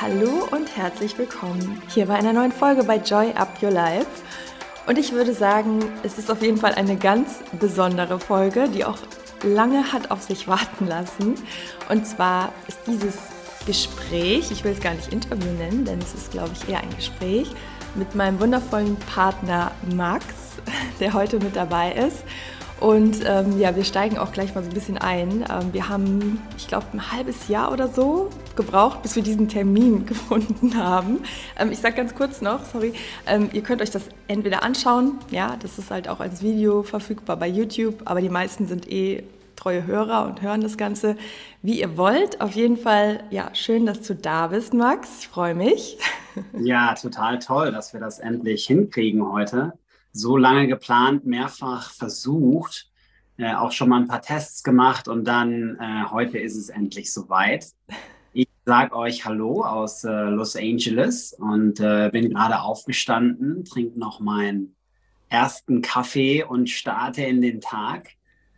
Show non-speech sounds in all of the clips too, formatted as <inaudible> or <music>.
Hallo und herzlich willkommen hier bei einer neuen Folge bei Joy Up Your Life. Und ich würde sagen, es ist auf jeden Fall eine ganz besondere Folge, die auch lange hat auf sich warten lassen. Und zwar ist dieses Gespräch, ich will es gar nicht Interview nennen, denn es ist, glaube ich, eher ein Gespräch mit meinem wundervollen Partner Max, <laughs> der heute mit dabei ist. Und ähm, ja, wir steigen auch gleich mal so ein bisschen ein. Ähm, wir haben, ich glaube, ein halbes Jahr oder so gebraucht, bis wir diesen Termin <laughs> gefunden haben. Ähm, ich sage ganz kurz noch, sorry, ähm, ihr könnt euch das entweder anschauen, ja, das ist halt auch als Video verfügbar bei YouTube, aber die meisten sind eh treue Hörer und hören das Ganze, wie ihr wollt. Auf jeden Fall, ja, schön, dass du da bist, Max. Ich freue mich. <laughs> Ja, total toll, dass wir das endlich hinkriegen heute so lange geplant, mehrfach versucht, äh, auch schon mal ein paar Tests gemacht und dann äh, heute ist es endlich soweit. <laughs> Ich sage euch Hallo aus äh, Los Angeles und äh, bin gerade aufgestanden, trinke noch meinen ersten Kaffee und starte in den Tag,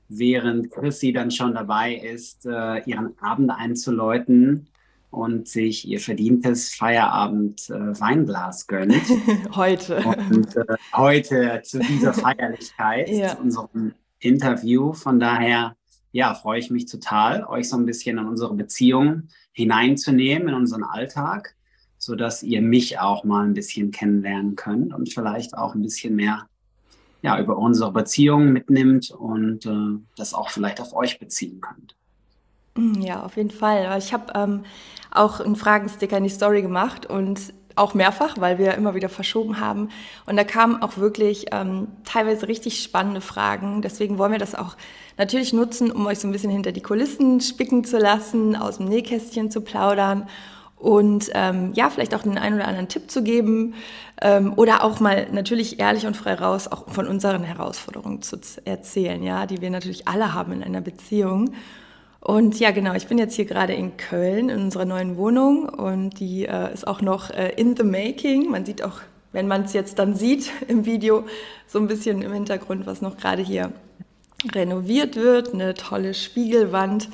während Chrissy dann schon dabei ist, äh, ihren Abend einzuläuten und sich ihr verdientes Feierabend-Weinglas äh, gönnt. <laughs> heute. Und äh, heute zu dieser <laughs> Feierlichkeit, ja. zu unserem Interview. Von daher, ja, freue ich mich total, euch so ein bisschen in unsere Beziehung hineinzunehmen, in unseren Alltag, sodass ihr mich auch mal ein bisschen kennenlernen könnt und vielleicht auch ein bisschen mehr ja, über unsere Beziehung mitnimmt und äh, das auch vielleicht auf euch beziehen könnt. Mm, ja, auf jeden Fall. Ich habe ähm, auch einen Fragensticker in die Story gemacht und auch mehrfach, weil wir immer wieder verschoben haben. Und da kamen auch wirklich ähm, teilweise richtig spannende Fragen. Deswegen wollen wir das auch natürlich nutzen, um euch so ein bisschen hinter die Kulissen spicken zu lassen, aus dem Nähkästchen zu plaudern und ähm, ja, vielleicht auch den einen oder anderen Tipp zu geben ähm, oder auch mal natürlich ehrlich und frei raus auch von unseren Herausforderungen zu erzählen, ja, die wir natürlich alle haben in einer Beziehung. Und ja, genau, ich bin jetzt hier gerade in Köln in unserer neuen Wohnung und die äh, ist auch noch äh, in the making. Man sieht auch, wenn man es jetzt dann sieht <laughs> im Video, so ein bisschen im Hintergrund, was noch gerade hier renoviert wird. Eine tolle Spiegelwand,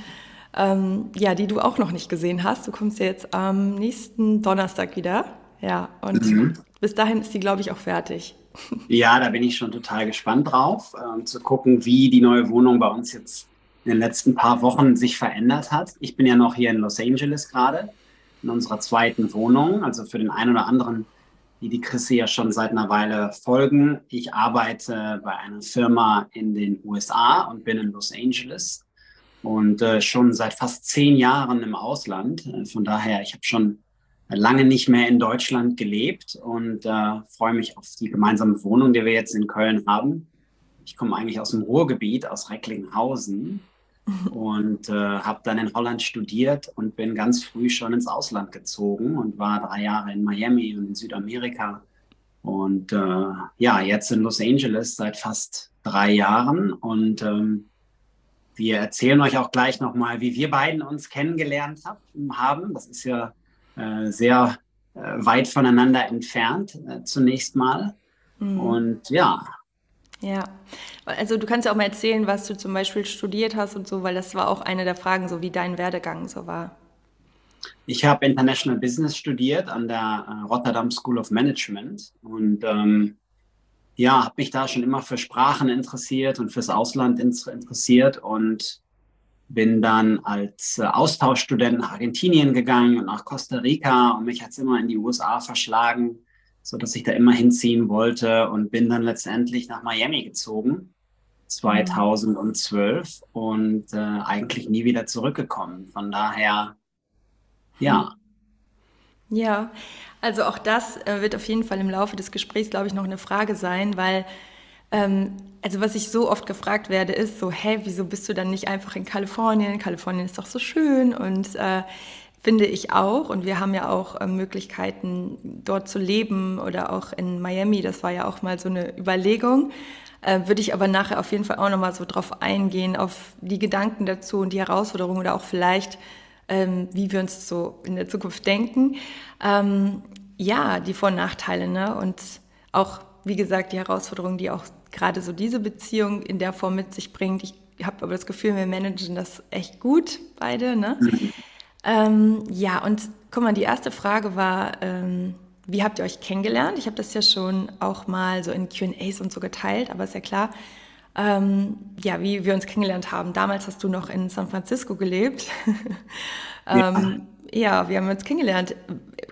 ähm, ja, die du auch noch nicht gesehen hast. Du kommst ja jetzt am nächsten Donnerstag wieder. Ja, und mhm. bis dahin ist die, glaube ich, auch fertig. <laughs> Ja, da bin ich schon total gespannt drauf, äh, zu gucken, wie die neue Wohnung bei uns jetzt in den letzten paar Wochen sich verändert hat. Ich bin ja noch hier in Los Angeles gerade, in unserer zweiten Wohnung. Also für den einen oder anderen, die die Chrissy ja schon seit einer Weile folgen. Ich arbeite bei einer Firma in den USA und bin in Los Angeles und äh, schon seit fast zehn Jahren im Ausland. Äh, von daher, ich habe schon lange nicht mehr in Deutschland gelebt und äh, freue mich auf die gemeinsame Wohnung, die wir jetzt in Köln haben. Ich komme eigentlich aus dem Ruhrgebiet, aus Recklinghausen und äh, habe dann in Holland studiert und bin ganz früh schon ins Ausland gezogen und war drei Jahre in Miami und in Südamerika. Und äh, ja, jetzt in Los Angeles seit fast drei Jahren. Und ähm, wir erzählen euch auch gleich nochmal, wie wir beiden uns kennengelernt hab, haben. Das ist ja äh, sehr äh, weit voneinander entfernt, äh, zunächst mal. Mhm. Und ja, ja, also du kannst ja auch mal erzählen, was du zum Beispiel studiert hast und so, weil das war auch eine der Fragen, so wie dein Werdegang so war. Ich habe International Business studiert an der äh, Rotterdam School of Management und ähm, ja, habe mich da schon immer für Sprachen interessiert und fürs Ausland interessiert und bin dann als äh, Austauschstudent nach Argentinien gegangen und nach Costa Rica und mich hat es immer in die USA verschlagen so dass ich da immer hinziehen wollte und bin dann letztendlich nach Miami gezogen 2012 und äh, eigentlich nie wieder zurückgekommen. Von daher, ja. Ja, also auch das äh, wird auf jeden Fall im Laufe des Gesprächs, glaube ich, noch eine Frage sein, weil ähm, also was ich so oft gefragt werde, ist so, hä, wieso bist du dann nicht einfach in Kalifornien? Kalifornien ist doch so schön und äh, finde ich auch. Und wir haben ja auch äh, Möglichkeiten, dort zu leben oder auch in Miami. Das war ja auch mal so eine Überlegung. Äh, würde ich aber nachher auf jeden Fall auch nochmal so drauf eingehen, auf die Gedanken dazu und die Herausforderungen oder auch vielleicht, ähm, wie wir uns so in der Zukunft denken. Ähm, ja, die Vor- und Nachteile, ne? Und auch, wie gesagt, die Herausforderungen, die auch gerade so diese Beziehung in der Form mit sich bringt. Ich habe aber das Gefühl, wir managen das echt gut, beide. Ne? Mhm. Ähm, ja, und guck mal, die erste Frage war, ähm, wie habt ihr euch kennengelernt? Ich habe das ja schon auch mal so in QAs und so geteilt, aber ist ja klar, ähm, ja, wie wir uns kennengelernt haben. Damals hast du noch in San Francisco gelebt. <laughs> ähm, ja. ja. wir haben uns kennengelernt.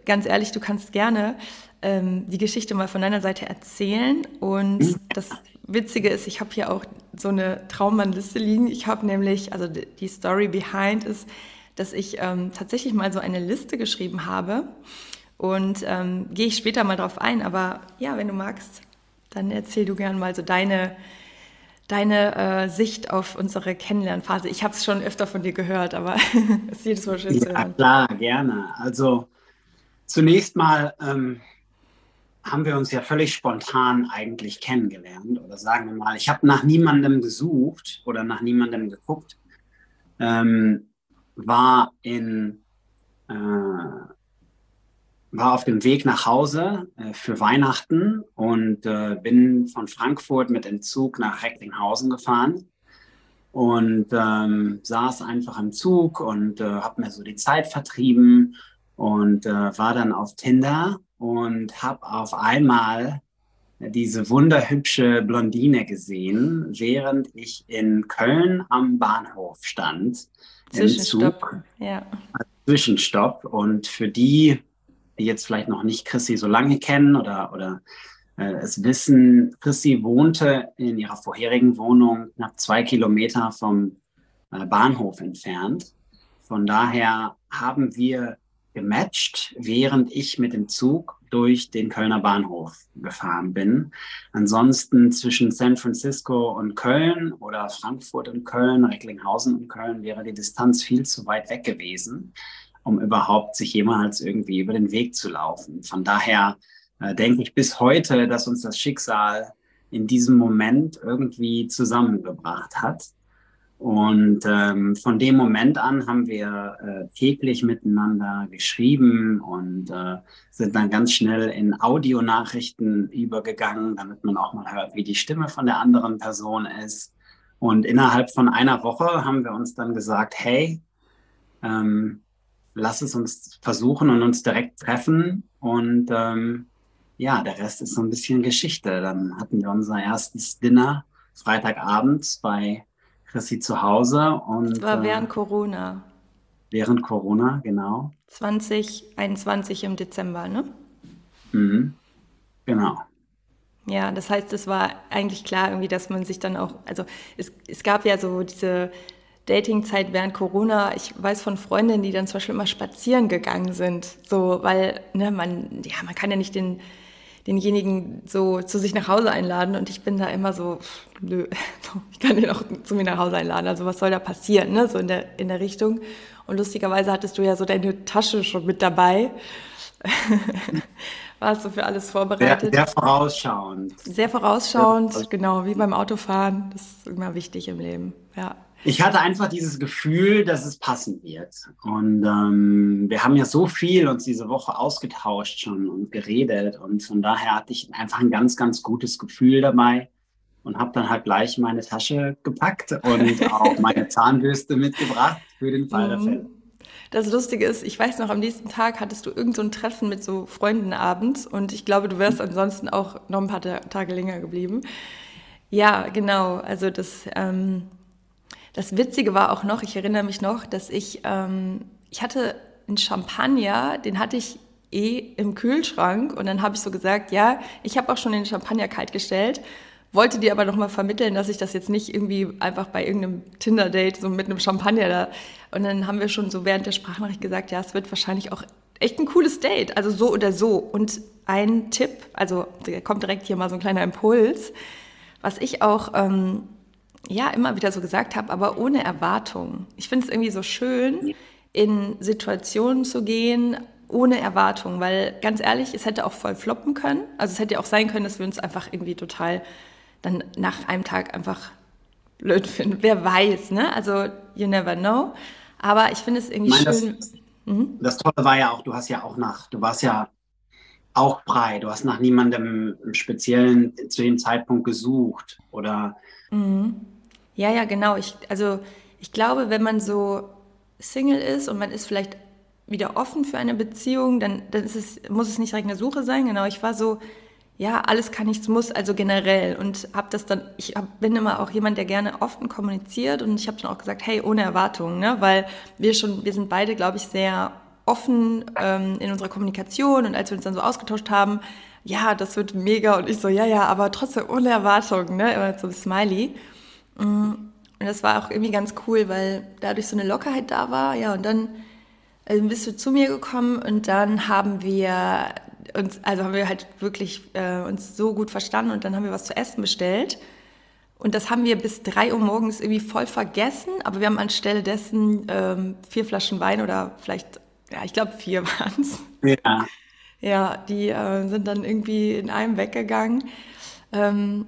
Ganz ehrlich, du kannst gerne ähm, die Geschichte mal von deiner Seite erzählen. Und mhm. das Witzige ist, ich habe hier auch so eine Traummannliste liegen. Ich habe nämlich, also die Story behind ist, dass ich ähm, tatsächlich mal so eine Liste geschrieben habe. Und ähm, gehe ich später mal drauf ein. Aber ja, wenn du magst, dann erzähl du gerne mal so deine deine äh, Sicht auf unsere Kennenlernphase. Ich habe es schon öfter von dir gehört, aber es <laughs> ist jedes Mal schön ja, zu hören. Klar, gerne. Also zunächst mal ähm, haben wir uns ja völlig spontan eigentlich kennengelernt. Oder sagen wir mal, ich habe nach niemandem gesucht oder nach niemandem geguckt. Ähm, war in äh, war auf dem Weg nach Hause äh, für Weihnachten und äh, bin von Frankfurt mit dem Zug nach Recklinghausen gefahren und ähm, saß einfach im Zug und äh, habe mir so die Zeit vertrieben und äh, war dann auf Tinder und habe auf einmal diese wunderhübsche Blondine gesehen, während ich in Köln am Bahnhof stand. Zwischenstopp, ja. Zwischenstopp. Und für die, die jetzt vielleicht noch nicht Chrissy so lange kennen oder, oder äh, es wissen, Chrissy wohnte in ihrer vorherigen Wohnung knapp zwei Kilometer vom äh, Bahnhof entfernt. Von daher haben wir gematcht, während ich mit dem Zug durch den Kölner Bahnhof gefahren bin. Ansonsten zwischen San Francisco und Köln oder Frankfurt und Köln, Recklinghausen und Köln wäre die Distanz viel zu weit weg gewesen um überhaupt sich jemals irgendwie über den Weg zu laufen. Von daher äh, denke ich bis heute, dass uns das Schicksal in diesem Moment irgendwie zusammengebracht hat. Und ähm, von dem Moment an haben wir äh, täglich miteinander geschrieben und äh, sind dann ganz schnell in Audionachrichten übergegangen, damit man auch mal hört, wie die Stimme von der anderen Person ist. Und innerhalb von einer Woche haben wir uns dann gesagt, hey, ähm, lass es uns versuchen und uns direkt treffen. Und ähm, ja, der Rest ist so ein bisschen Geschichte. Dann hatten wir unser erstes Dinner Freitagabend bei Chrissy zu Hause. Und, das war während äh, Corona. Während Corona, genau. 2021 im Dezember, ne? Mhm. Genau. Ja, das heißt, es war eigentlich klar irgendwie, dass man sich dann auch, also es, es gab ja so diese Datingzeit während Corona, ich weiß von Freundinnen, die dann zum Beispiel immer spazieren gegangen sind, so, weil, ne, man, ja, man kann ja nicht den, denjenigen so zu sich nach Hause einladen und ich bin da immer so, nö, <laughs> ich kann den auch zu mir nach Hause einladen, also was soll da passieren, ne, so in der, in der Richtung. Und lustigerweise hattest du ja so deine Tasche schon mit dabei. <laughs> Warst du für alles vorbereitet? Sehr, sehr vorausschauend. Sehr vorausschauend, sehr genau, wie beim Autofahren. Das ist immer wichtig im Leben, ja. Ich hatte einfach dieses Gefühl, dass es passen wird. Und ähm, wir haben ja so viel uns diese Woche ausgetauscht schon und geredet. Und von daher hatte ich einfach ein ganz, ganz gutes Gefühl dabei und habe dann halt gleich meine Tasche gepackt und <laughs> auch meine Zahnbürste mitgebracht für den Fall der mhm. Fälle. Das Lustige ist, ich weiß noch, am nächsten Tag hattest du irgend so ein Treffen mit so Freunden abends und ich glaube, du wärst ansonsten auch noch ein paar Tage länger geblieben. Ja, genau. Also das, ähm, das Witzige war auch noch, ich erinnere mich noch, dass ich, ähm, ich hatte einen Champagner, den hatte ich eh im Kühlschrank und dann habe ich so gesagt, ja, ich habe auch schon den Champagner kalt gestellt, wollte dir aber noch mal vermitteln, dass ich das jetzt nicht irgendwie einfach bei irgendeinem Tinder-Date so mit einem Champagner da und dann haben wir schon so während der Sprachnachricht gesagt, ja, es wird wahrscheinlich auch echt ein cooles Date, also so oder so. Und ein Tipp, also da kommt direkt hier mal so ein kleiner Impuls, was ich auch ähm, ja immer wieder so gesagt habe, aber ohne Erwartung. Ich finde es irgendwie so schön, in Situationen zu gehen, ohne Erwartung, weil ganz ehrlich, es hätte auch voll floppen können. Also es hätte ja auch sein können, dass wir uns einfach irgendwie total dann nach einem Tag einfach blöd finden. Wer weiß, ne? Also you never know. Aber ich finde es irgendwie meine, schön. Das, mhm. das Tolle war ja auch, du hast ja auch nach, du warst ja auch frei. Du hast nach niemandem speziellen zu dem Zeitpunkt gesucht oder mhm. Ja, ja, genau. Ich, also ich glaube, wenn man so Single ist und man ist vielleicht wieder offen für eine Beziehung, dann, dann ist es, muss es nicht direkt eine Suche sein. Genau, ich war so, ja, alles kann, nichts muss, also generell. Und habe das dann, ich hab, bin immer auch jemand, der gerne offen kommuniziert und ich habe dann auch gesagt, hey, ohne Erwartungen, ne? weil wir schon, wir sind beide, glaube ich, sehr offen ähm, in unserer Kommunikation und als wir uns dann so ausgetauscht haben, ja, das wird mega und ich so, ja, ja, aber trotzdem ohne Erwartungen, ne? Immer so ein Smiley. Mm, und das war auch irgendwie ganz cool, weil dadurch so eine Lockerheit da war, ja, und dann also bist du zu mir gekommen und dann haben wir uns, also haben wir halt wirklich äh, uns so gut verstanden und dann haben wir was zu essen bestellt. Und das haben wir bis drei Uhr morgens irgendwie voll vergessen, aber wir haben anstelle dessen ähm, vier Flaschen Wein oder vielleicht, ja, ich glaube vier <laughs> waren es. Ja. Ja, die äh, sind dann irgendwie in einem weggegangen. Ähm,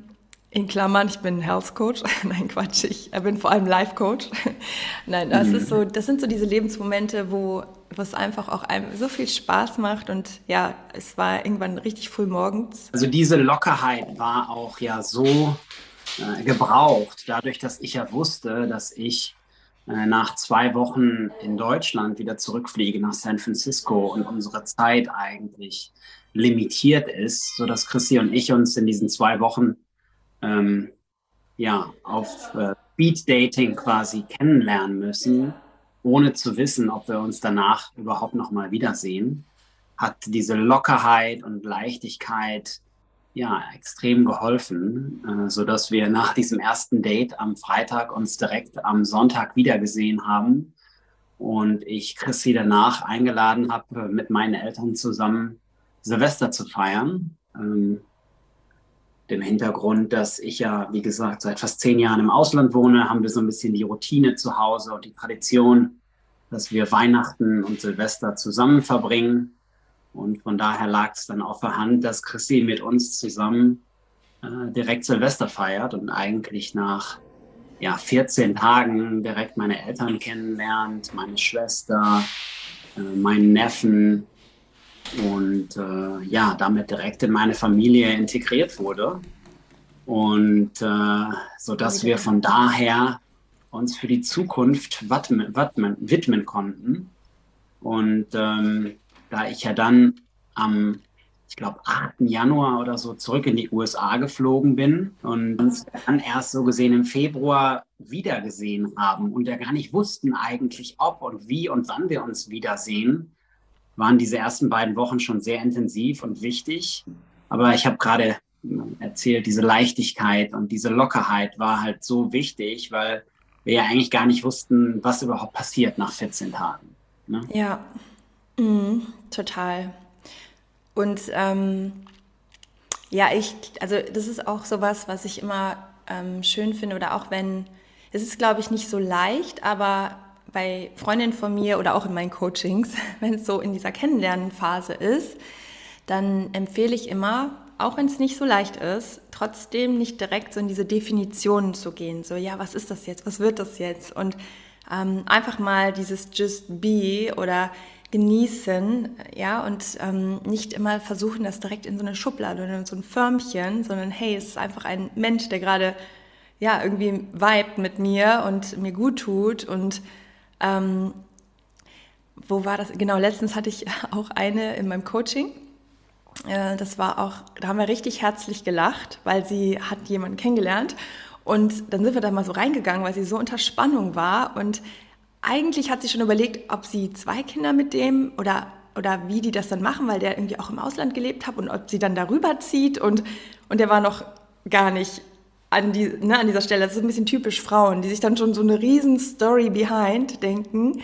in Klammern, ich bin Health Coach. <laughs> Nein, Quatsch, ich bin vor allem Life Coach. <laughs> Nein, das mhm. ist so, das sind so diese Lebensmomente, wo, es einfach auch einem so viel Spaß macht und ja, es war irgendwann richtig früh morgens. Also diese Lockerheit war auch ja so äh, gebraucht, dadurch, dass ich ja wusste, dass ich äh, nach zwei Wochen in Deutschland wieder zurückfliege nach San Francisco und unsere Zeit eigentlich limitiert ist, sodass Chrissy und ich uns in diesen zwei Wochen ähm, ja, auf äh, Speed Dating quasi kennenlernen müssen, ohne zu wissen, ob wir uns danach überhaupt noch mal wiedersehen, hat diese Lockerheit und Leichtigkeit ja extrem geholfen, äh, so dass wir nach diesem ersten Date am Freitag uns direkt am Sonntag wiedergesehen haben und ich Chrissy danach eingeladen habe, mit meinen Eltern zusammen Silvester zu feiern. Ähm, dem Hintergrund, dass ich ja, wie gesagt, seit fast zehn Jahren im Ausland wohne, haben wir so ein bisschen die Routine zu Hause und die Tradition, dass wir Weihnachten und Silvester zusammen verbringen. Und von daher lag es dann auf der Hand, dass Chrissy mit uns zusammen äh, direkt Silvester feiert und eigentlich nach ja, 14 Tagen direkt meine Eltern kennenlernt, meine Schwester, äh, meinen Neffen, und äh, ja, damit direkt in meine Familie integriert wurde. Und äh, so dass wir von daher uns für die Zukunft widmen, widmen, widmen konnten. Und ähm, da ich ja dann am, ich glaube, 8. Januar oder so zurück in die USA geflogen bin und uns dann erst so gesehen im Februar wiedergesehen haben und ja gar nicht wussten eigentlich, ob und wie und wann wir uns wiedersehen, waren diese ersten beiden Wochen schon sehr intensiv und wichtig. Aber ich habe gerade erzählt, diese Leichtigkeit und diese Lockerheit war halt so wichtig, weil wir ja eigentlich gar nicht wussten, was überhaupt passiert nach 14 Tagen. Ne? Ja, mhm, total. Und ähm, ja, ich, also das ist auch sowas, was ich immer ähm, schön finde oder auch wenn, es ist glaube ich nicht so leicht, aber bei Freundinnen von mir oder auch in meinen Coachings, <laughs> wenn es so in dieser Kennenlernenphase ist, dann empfehle ich immer, auch wenn es nicht so leicht ist, trotzdem nicht direkt so in diese Definitionen zu gehen. So, ja, was ist das jetzt? Was wird das jetzt? Und ähm, einfach mal dieses Just Be oder genießen, ja, und ähm, nicht immer versuchen, das direkt in so eine Schublade oder in so ein Förmchen, sondern hey, es ist einfach ein Mensch, der gerade ja irgendwie vibet mit mir und mir gut tut und ähm, wo war das? Genau, letztens hatte ich <laughs> auch eine in meinem Coaching. Äh, das war auch, da haben wir richtig herzlich gelacht, weil sie hat jemanden kennengelernt. Und dann sind wir da mal so reingegangen, weil sie so unter Spannung war. Und eigentlich hat sie schon überlegt, ob sie zwei Kinder mit dem oder, oder wie die das dann machen, weil der irgendwie auch im Ausland gelebt hat und ob sie dann darüber zieht. Und, und der war noch gar nicht an, die, ne, an dieser Stelle. Das ist ein bisschen typisch Frauen, die sich dann schon so eine riesen Story behind denken.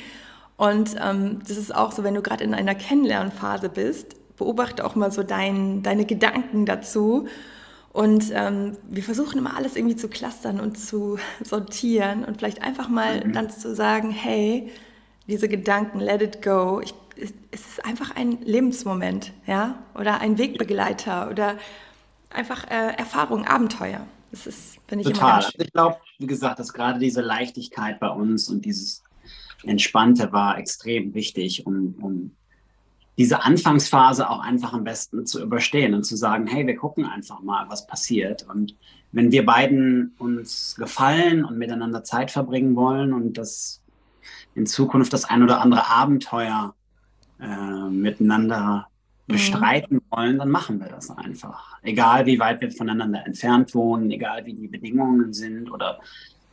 Und ähm, das ist auch so, wenn du gerade in einer Kennenlernphase bist, beobachte auch mal so dein, deine Gedanken dazu. Und ähm, wir versuchen immer alles irgendwie zu clustern und zu <laughs> sortieren und vielleicht einfach mal mhm. dann zu sagen, hey, diese Gedanken, let it go. Ich, es ist einfach ein Lebensmoment, ja, oder ein Wegbegleiter oder einfach äh, Erfahrung, Abenteuer. Das ist, finde ich, Total. Also ich glaube, wie gesagt, dass gerade diese Leichtigkeit bei uns und dieses Entspannte war extrem wichtig, um, um diese Anfangsphase auch einfach am besten zu überstehen und zu sagen, hey, wir gucken einfach mal, was passiert. Und wenn wir beiden uns gefallen und miteinander Zeit verbringen wollen und das in Zukunft das ein oder andere Abenteuer äh, miteinander mhm. bestreiten wollen, dann machen wir das einfach. Egal wie weit wir voneinander entfernt wohnen, egal wie die Bedingungen sind oder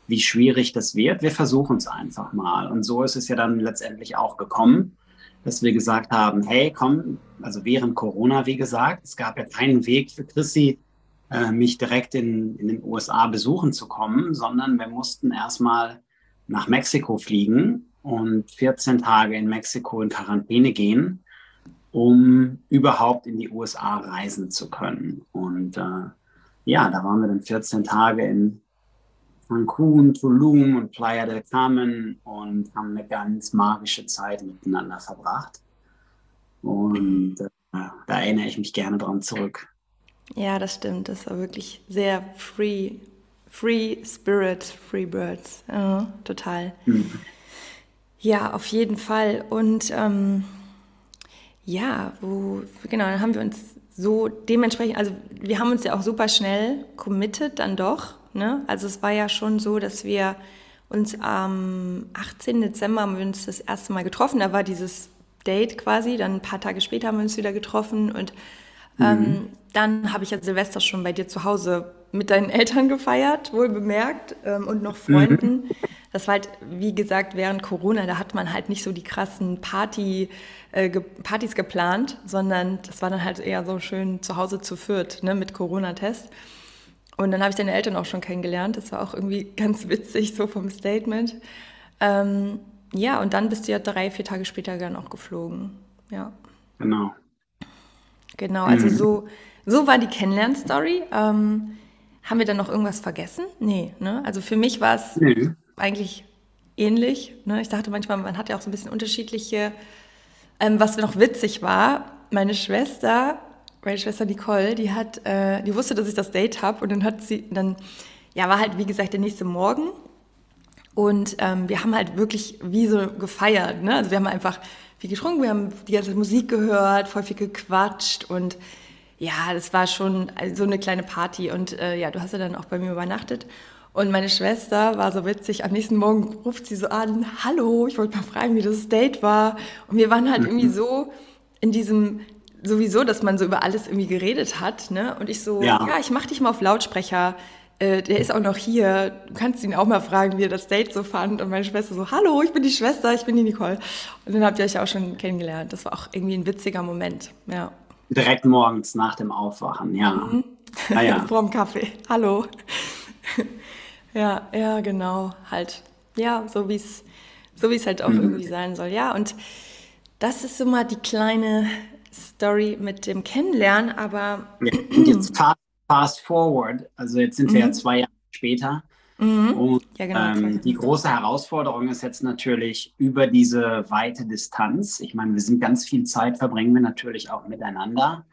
wie schwierig das wird, wir versuchen es einfach mal. Und so ist es ja dann letztendlich auch gekommen dass wir gesagt haben, hey, komm, also während Corona, wie gesagt, es gab ja keinen Weg für Chrissy, äh, mich direkt in, in den USA besuchen zu kommen, sondern wir mussten erstmal nach Mexiko fliegen und 14 Tage in Mexiko in Quarantäne gehen, um überhaupt in die USA reisen zu können. Und äh, ja, da waren wir dann 14 Tage in Cancun, Tulum und Playa del Carmen und haben eine ganz magische Zeit miteinander verbracht. Und äh, da erinnere ich mich gerne dran zurück. Ja, das stimmt. Das war wirklich sehr free, free spirit, free birds. Ja, total. Mhm. Ja, auf jeden Fall. Und ähm, ja, wo, genau, dann haben wir uns so dementsprechend, also wir haben uns ja auch super schnell committed dann doch Ne? Also es war ja schon so, dass wir uns am 18. Dezember haben wir uns das erste Mal getroffen. Da war dieses Date quasi. Dann ein paar Tage später haben wir uns wieder getroffen und ähm, mhm. dann habe ich ja Silvester schon bei dir zu Hause mit deinen Eltern gefeiert, wohl bemerkt, ähm, und noch Freunden. Mhm. Das war halt, wie gesagt, während Corona, da hat man halt nicht so die krassen Party, äh, ge Partys geplant, sondern das war dann halt eher so schön zu Hause zu viert, ne, mit Corona-Test. Und dann habe ich deine Eltern auch schon kennengelernt. Das war auch irgendwie <laughs> ganz witzig, so vom Statement. Ähm, ja, und dann bist du ja drei, vier Tage später dann auch geflogen. Ja. Genau. Genau, also mhm. so, so war die Kennenlern-Story. Ähm, haben wir dann noch irgendwas vergessen? Nee, ne? Also für mich war es nee. eigentlich ähnlich. Ne? Ich dachte manchmal, man hat ja auch so ein bisschen unterschiedliche. Ähm, was noch witzig war, meine Schwester meine Schwester Nicole, die hat, äh, die wusste, dass ich das Date habe und dann hat sie, dann, ja, war halt wie gesagt der nächste Morgen und ähm, wir haben halt wirklich wie so gefeiert, ne? Also wir haben einfach viel getrunken, wir haben die ganze Musik gehört, voll viel gequatscht und ja, das war schon so eine kleine Party und äh, ja, du hast ja dann auch bei mir übernachtet und meine Schwester war so witzig, am nächsten Morgen ruft sie so an, hallo, ich wollte mal fragen, wie das Date war und wir waren halt mhm. irgendwie so in diesem sowieso, dass man so über alles irgendwie geredet hat. Ne? Und ich so, ja, ja ich mach dich mal auf Lautsprecher. Äh, der ist auch noch hier. Du kannst ihn auch mal fragen, wie er das Date so fand. Und meine Schwester so, hallo, ich bin die Schwester, ich bin die Nicole. Und dann habt ihr euch auch schon kennengelernt. Das war auch irgendwie ein witziger Moment. Ja. Direkt morgens nach dem Aufwachen, ja. Mhm. Ah, ja. <laughs> Vor dem Kaffee. Hallo. <laughs> ja, ja, genau. Halt. Ja, so wie es so wie es halt auch mhm. irgendwie sein soll. Ja, und das ist so mal die kleine Story mit dem Kennenlernen, aber. Ja, und jetzt <clears throat> fast, fast forward, also jetzt sind wir ja mhm. zwei Jahre später. Mhm. Und ja, genau, ähm, die große Herausforderung ist jetzt natürlich über diese weite Distanz. Ich meine, wir sind ganz viel Zeit verbringen wir natürlich auch miteinander.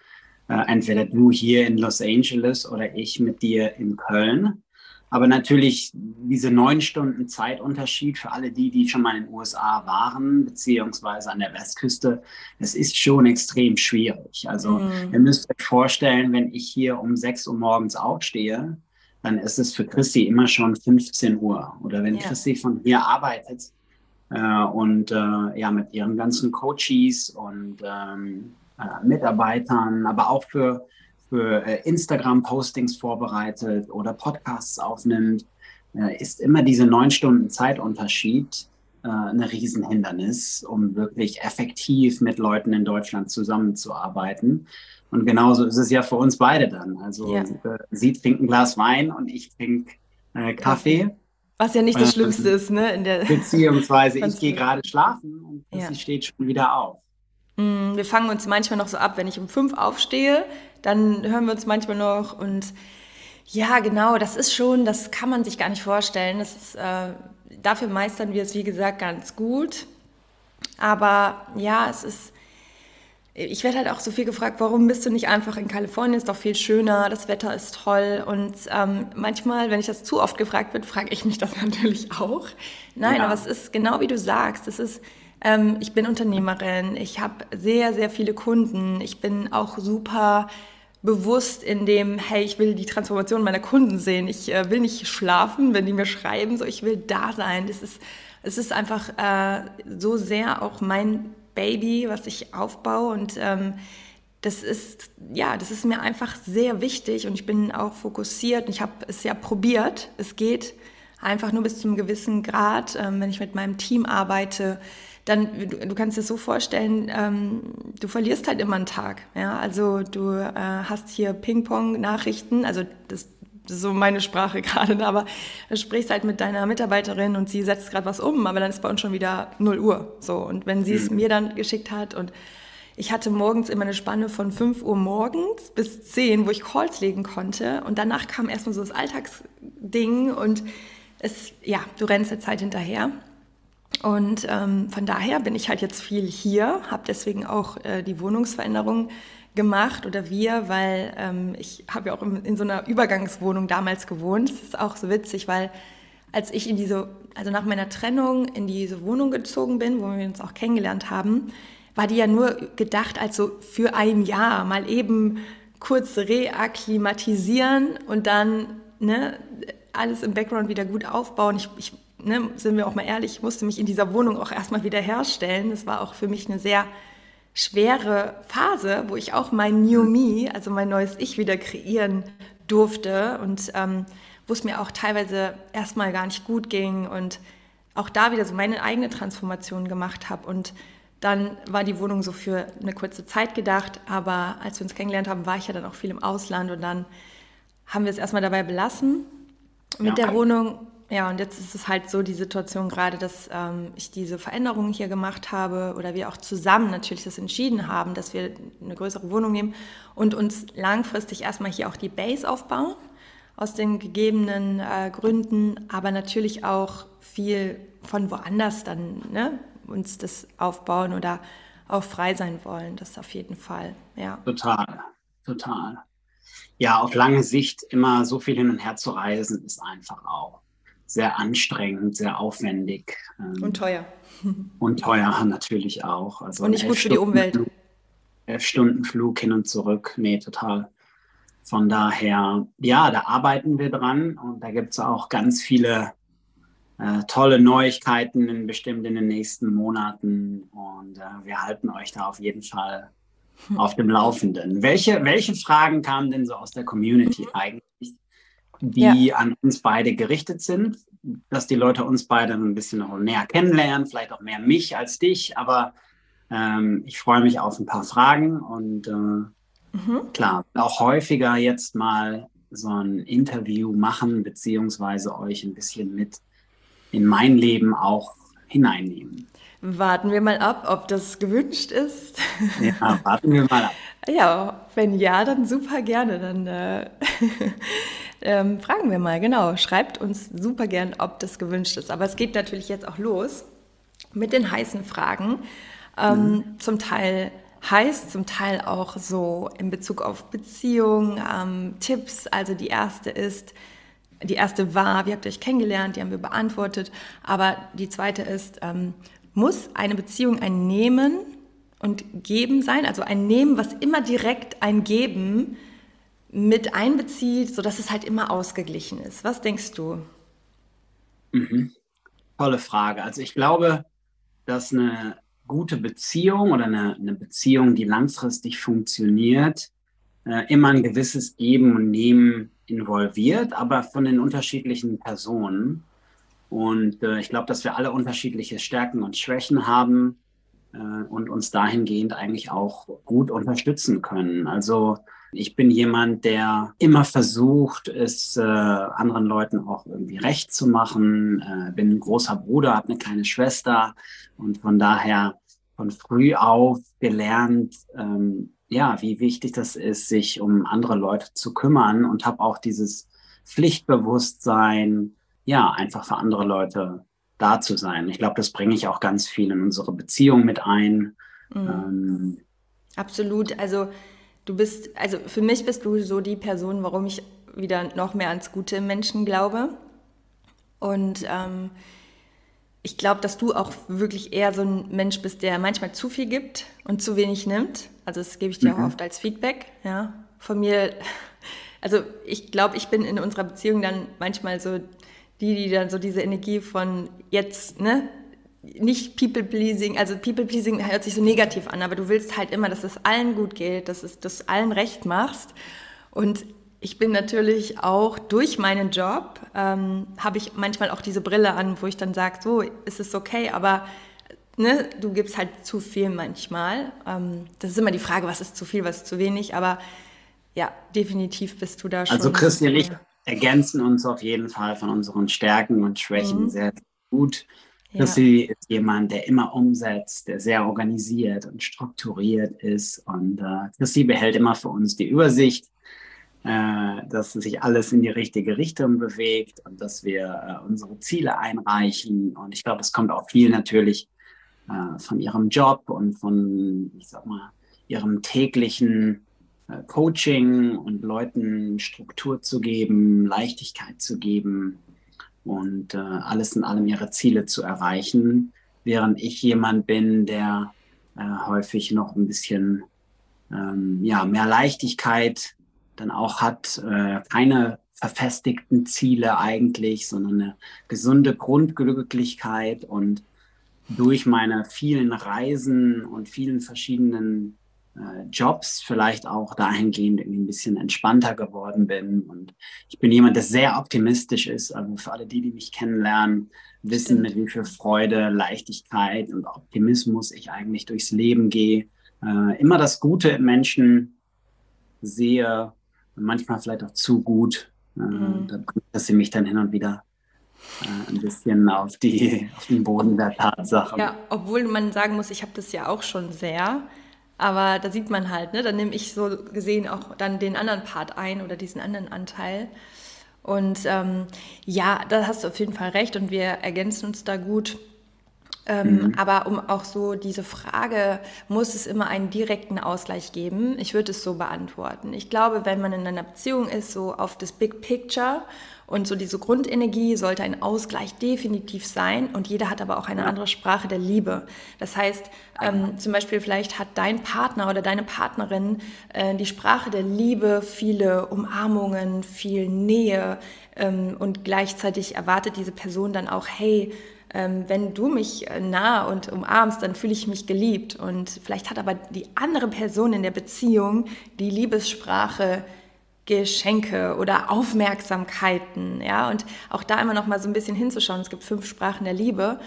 Äh, entweder du hier in Los Angeles oder ich mit dir in Köln. Aber natürlich diese neun Stunden Zeitunterschied für alle die, die schon mal in den USA waren, beziehungsweise an der Westküste, das ist schon extrem schwierig. Also mhm. ihr müsst euch vorstellen, wenn ich hier um sechs Uhr morgens aufstehe, dann ist es für Christi immer schon 15 Uhr. Oder wenn ja. Christi von hier arbeitet äh, und äh, ja mit ihren ganzen Coaches und ähm, äh, Mitarbeitern, aber auch für für äh, Instagram-Postings vorbereitet oder Podcasts aufnimmt, äh, ist immer diese neun Stunden Zeitunterschied äh, ein Riesenhindernis, um wirklich effektiv mit Leuten in Deutschland zusammenzuarbeiten. Und genauso ist es ja für uns beide dann. Also ja. sie trinkt ein Glas Wein und ich trinke äh, Kaffee. Was ja nicht das Schlimmste ist, ne? In der <laughs> Beziehungsweise ich gehe gerade schlafen und ja. sie steht schon wieder auf. Mm, wir fangen uns manchmal noch so ab, wenn ich um fünf aufstehe, dann hören wir uns manchmal noch und ja, genau, das ist schon, das kann man sich gar nicht vorstellen. Das ist, äh, dafür meistern wir es, wie gesagt, ganz gut. Aber ja, es ist, ich werde halt auch so viel gefragt, warum bist du nicht einfach in Kalifornien? Ist doch viel schöner, das Wetter ist toll. Und ähm, manchmal, wenn ich das zu oft gefragt wird, frage ich mich das <laughs> natürlich auch. Nein, ja. aber es ist genau wie du sagst, es ist Ähm, ich bin Unternehmerin, ich habe sehr, sehr viele Kunden, ich bin auch super bewusst in dem, hey, ich will die Transformation meiner Kunden sehen. Ich äh, will nicht schlafen, wenn die mir schreiben, so ich will da sein. Das ist, es ist einfach äh, so sehr auch mein Baby, was ich aufbaue und ähm, das ist, ja, das ist mir einfach sehr wichtig und ich bin auch fokussiert und ich habe es ja probiert. Es geht einfach nur bis zu einem gewissen Grad, ähm, wenn ich mit meinem Team arbeite, dann, du, du kannst dir so vorstellen, ähm, du verlierst halt immer einen Tag. Ja? Also du äh, hast hier Ping-Pong-Nachrichten, also das, so meine Sprache <laughs> gerade, aber du sprichst halt mit deiner Mitarbeiterin und sie setzt gerade was um, aber dann ist bei uns schon wieder 0 Uhr. So. Und wenn sie es mhm. mir dann geschickt hat und ich hatte morgens immer eine Spanne von 5 Uhr morgens bis 10, wo ich Calls legen konnte. Und danach kam erstmal so das Alltagsding und es, ja, du rennst der Zeit hinterher. Und ähm, von daher bin ich halt jetzt viel hier, habe deswegen auch äh, die Wohnungsveränderung gemacht oder wir, weil ähm, ich habe ja auch in, in, so einer Übergangswohnung damals gewohnt. Das ist auch so witzig, weil als ich in diese, also nach meiner Trennung in diese Wohnung gezogen bin, wo wir uns auch kennengelernt haben, war die ja nur gedacht als so für ein Jahr mal eben kurz reakklimatisieren und dann ne, alles im Background wieder gut aufbauen. Ich, ich ne, sind wir auch mal ehrlich, ich musste mich in dieser Wohnung auch erstmal wieder herstellen. Das war auch für mich eine sehr schwere Phase, wo ich auch mein New Me, also mein neues Ich wieder kreieren durfte und ähm, wo es mir auch teilweise erstmal gar nicht gut ging und auch da wieder so meine eigene Transformation gemacht habe und dann war die Wohnung so für eine kurze Zeit gedacht, aber als wir uns kennengelernt haben, war ich ja dann auch viel im Ausland und dann haben wir es erstmal dabei belassen mit ja. der Wohnung. Ja, und jetzt ist es halt so die Situation gerade, dass ähm, ich diese Veränderungen hier gemacht habe oder wir auch zusammen natürlich das entschieden haben, dass wir eine größere Wohnung nehmen und uns langfristig erstmal hier auch die Base aufbauen, aus den gegebenen äh, Gründen, aber natürlich auch viel von woanders dann ne, uns das aufbauen oder auch frei sein wollen. Das auf jeden Fall, ja. Total, total. Ja, auf lange Sicht immer so viel hin und her zu reisen, ist einfach auch sehr anstrengend, sehr aufwendig. Ähm, und teuer. Und teuer natürlich auch. Also und nicht gut für die Umwelt. elf Stunden Flug hin und zurück. Nee, total. Von daher, ja, da arbeiten wir dran und da gibt es auch ganz viele äh, tolle Neuigkeiten in, bestimmt in den nächsten Monaten und äh, wir halten euch da auf jeden Fall hm. auf dem Laufenden. Welche, welche Fragen kamen denn so aus der Community mhm. eigentlich, die ja. an uns beide gerichtet sind, dass die Leute uns beide ein bisschen noch näher kennenlernen, vielleicht auch mehr mich als dich, aber ähm, ich freue mich auf ein paar Fragen und äh, mhm. klar, auch häufiger jetzt mal so ein Interview machen, beziehungsweise euch ein bisschen mit in mein Leben auch hineinnehmen. Warten wir mal ab, ob das gewünscht ist. Ja, warten wir mal ab. <laughs> Ja, wenn ja, dann super gerne. Dann äh, <laughs> ähm, fragen wir mal, genau. Schreibt uns super gern, ob das gewünscht ist. Aber es geht natürlich jetzt auch los mit den heißen Fragen. Ähm, mhm. Zum Teil heiß, zum Teil auch so in Bezug auf Beziehung, ähm, Tipps. Also die erste ist, die erste war, wie habt ihr euch kennengelernt, die haben wir beantwortet. Aber die zweite ist, ähm, muss eine Beziehung ein Nehmen und Geben sein? Also ein Nehmen, was immer direkt ein Geben mit einbezieht, sodass es halt immer ausgeglichen ist. Was denkst du? Mhm. Tolle Frage. Also ich glaube, dass eine gute Beziehung oder eine, eine Beziehung, die langfristig funktioniert, äh, immer ein gewisses Geben und Nehmen involviert, aber von den unterschiedlichen Personen. Und äh, ich glaube, dass wir alle unterschiedliche Stärken und Schwächen haben äh, und uns dahingehend eigentlich auch gut unterstützen können. Also ich bin jemand, der immer versucht, es äh, anderen Leuten auch irgendwie recht zu machen. Äh, bin ein großer Bruder, habe eine kleine Schwester und von daher von früh auf gelernt, ähm, ja, wie wichtig das ist, sich um andere Leute zu kümmern und habe auch dieses Pflichtbewusstsein, ja, einfach für andere Leute da zu sein. Ich glaube, das bringe ich auch ganz viel in unsere Beziehung mit ein. Mhm. Ähm, Absolut. Also du bist, also für mich bist du so die Person, warum ich wieder noch mehr ans gute Menschen glaube. Und ähm, ich glaube, dass du auch wirklich eher so ein Mensch bist, der manchmal zu viel gibt und zu wenig nimmt. Also das gebe ich dir mhm. auch oft als Feedback, ja. Von mir, <laughs> also ich glaube, ich bin in unserer Beziehung dann manchmal so die, die dann so diese Energie von jetzt, ne, nicht People-Pleasing, also People-Pleasing hört sich so negativ an, aber du willst halt immer, dass es allen gut geht, dass es das allen recht machst. Und ich bin natürlich auch durch meinen Job, ähm, habe ich manchmal auch diese Brille an, wo ich dann sage, so ist es okay, aber ne, du gibst halt zu viel manchmal. Ähm, das ist immer die Frage, was ist zu viel, was ist zu wenig, aber ja, definitiv bist du da schon. Also Christian und ich ergänzen uns auf jeden Fall von unseren Stärken und Schwächen mhm. sehr gut. Chrissy ja. ist jemand, der immer umsetzt, der sehr organisiert und strukturiert ist. Und äh, Chrissy behält immer für uns die Übersicht, äh, dass sich alles in die richtige Richtung bewegt und dass wir äh, unsere Ziele einreichen. Und ich glaube, es kommt auch viel natürlich äh, von ihrem Job und von, ich sag mal, ihrem täglichen äh, Coaching und Leuten Struktur zu geben, Leichtigkeit zu geben und äh, alles in allem ihre Ziele zu erreichen, während ich jemand bin, der äh, häufig noch ein bisschen ähm, ja, mehr Leichtigkeit dann auch hat, äh, keine verfestigten Ziele eigentlich, sondern eine gesunde Grundglücklichkeit. Und durch meine vielen Reisen und vielen verschiedenen äh, Jobs vielleicht auch dahingehend irgendwie ein bisschen entspannter geworden bin. Und ich bin jemand, der sehr optimistisch ist. Also für alle die, die mich kennenlernen, wissen, Stimmt. mit wie viel Freude, Leichtigkeit und Optimismus ich eigentlich durchs Leben gehe. Äh, immer das Gute im Menschen sehe, manchmal vielleicht auch zu gut. Äh, mhm. Da bringt das sie mich dann hin und wieder äh, ein bisschen auf, die, auf den Boden der Tatsachen. Ja, obwohl man sagen muss, ich habe das ja auch schon sehr. Aber da sieht man halt, ne, dann nehme ich so gesehen auch dann den anderen Part ein oder diesen anderen Anteil. Und ähm, ja, da hast du auf jeden Fall recht und wir ergänzen uns da gut. Ähm, mhm. Aber um auch so diese Frage, muss es immer einen direkten Ausgleich geben? Ich würde es so beantworten. Ich glaube, wenn man in einer Beziehung ist, so auf das Big Picture und so diese Grundenergie sollte ein Ausgleich definitiv sein und jeder hat aber auch eine andere Sprache der Liebe. Das heißt, ähm, zum Beispiel vielleicht hat dein Partner oder deine Partnerin äh, die Sprache der Liebe, viele Umarmungen, viel Nähe ähm, und gleichzeitig erwartet diese Person dann auch, hey, ähm, wenn du mich äh, nah und umarmst, dann fühle ich mich geliebt. Und vielleicht hat aber die andere Person in der Beziehung die Liebessprache Geschenke oder Aufmerksamkeiten, ja, und auch da immer noch mal so ein bisschen hinzuschauen. Es gibt fünf Sprachen der Liebe.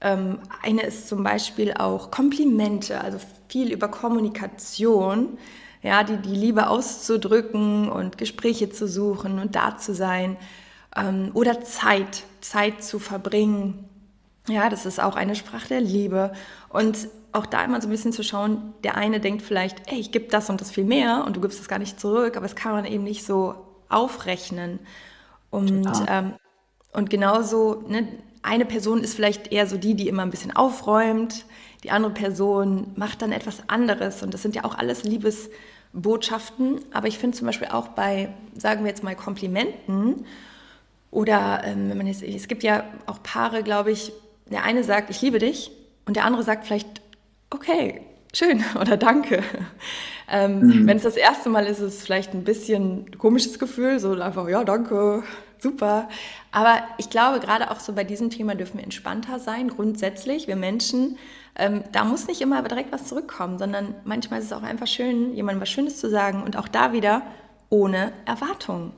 Ähm, eine ist zum Beispiel auch Komplimente, also viel über Kommunikation, ja, die, die Liebe auszudrücken und Gespräche zu suchen und da zu sein. Ähm, oder Zeit, Zeit zu verbringen. Ja, das ist auch eine Sprache der Liebe. Und auch da immer so ein bisschen zu schauen, der eine denkt vielleicht, ey, ich gebe das und das viel mehr und du gibst es gar nicht zurück, aber es kann man eben nicht so aufrechnen. Und, ähm, und genauso, ne, eine Person ist vielleicht eher so die, die immer ein bisschen aufräumt, die andere Person macht dann etwas anderes und das sind ja auch alles Liebesbotschaften, aber ich finde zum Beispiel auch bei, sagen wir jetzt mal, Komplimenten oder ähm, wenn man jetzt, es gibt ja auch Paare, glaube ich, der eine sagt, ich liebe dich und der andere sagt vielleicht, okay, schön <laughs> oder danke. Ähm, mhm. Wenn es das erste Mal ist, ist es vielleicht ein bisschen ein komisches Gefühl, so einfach, ja, danke, super. Aber ich glaube, gerade auch so bei diesem Thema dürfen wir entspannter sein, grundsätzlich. Wir Menschen, ähm, da muss nicht immer direkt was zurückkommen, sondern manchmal ist es auch einfach schön, jemandem was Schönes zu sagen und auch da wieder ohne Erwartungen.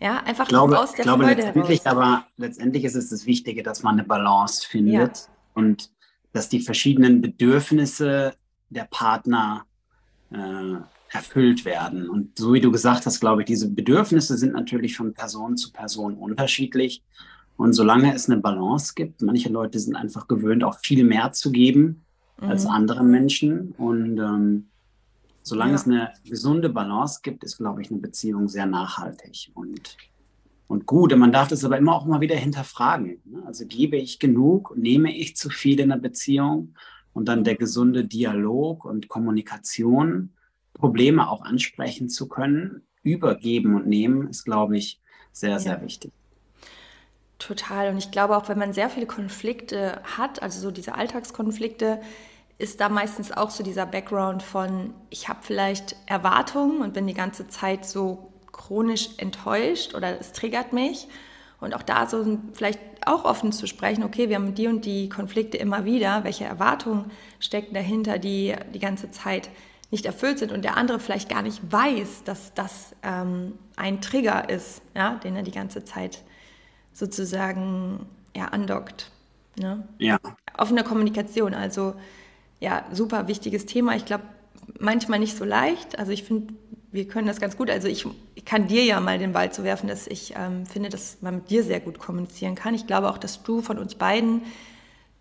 Ja, einfach ich glaube, aus der ich glaube, Freude letztendlich, heraus. Aber letztendlich ist es das Wichtige, dass man eine Balance findet ja. und dass die verschiedenen Bedürfnisse der Partner äh, erfüllt werden. Und so wie du gesagt hast, glaube ich, diese Bedürfnisse sind natürlich von Person zu Person unterschiedlich. Und solange es eine Balance gibt, manche Leute sind einfach gewöhnt, auch viel mehr zu geben mhm. als andere Menschen. Und ähm, solange ja. es eine gesunde Balance gibt, ist, glaube ich, eine Beziehung sehr nachhaltig. Und und gut. Und man darf das aber immer auch mal wieder hinterfragen. Ne? Also gebe ich genug, nehme ich zu viel in der Beziehung und dann der gesunde Dialog und Kommunikation, Probleme auch ansprechen zu können, übergeben und nehmen, ist, glaube ich, sehr, sehr wichtig. Total. Und ich glaube auch, wenn man sehr viele Konflikte hat, also so diese Alltagskonflikte, ist da meistens auch so dieser Background von, ich habe vielleicht Erwartungen und bin die ganze Zeit so chronisch enttäuscht oder es triggert mich. Und auch da so vielleicht auch offen zu sprechen, okay, wir haben die und die Konflikte immer wieder, welche Erwartungen stecken dahinter, die die ganze Zeit nicht erfüllt sind und der andere vielleicht gar nicht weiß, dass das ähm, ein Trigger ist, ja, den er die ganze Zeit sozusagen ja, andockt. Ne? Ja. Offene Kommunikation, also ja, super wichtiges Thema. Ich glaube, manchmal nicht so leicht. Also ich finde, wir können das ganz gut. Also ich, ich, kann dir ja mal den Ball zu werfen, dass ich ähm, finde, dass man mit dir sehr gut kommunizieren kann. Ich glaube auch, dass du von uns beiden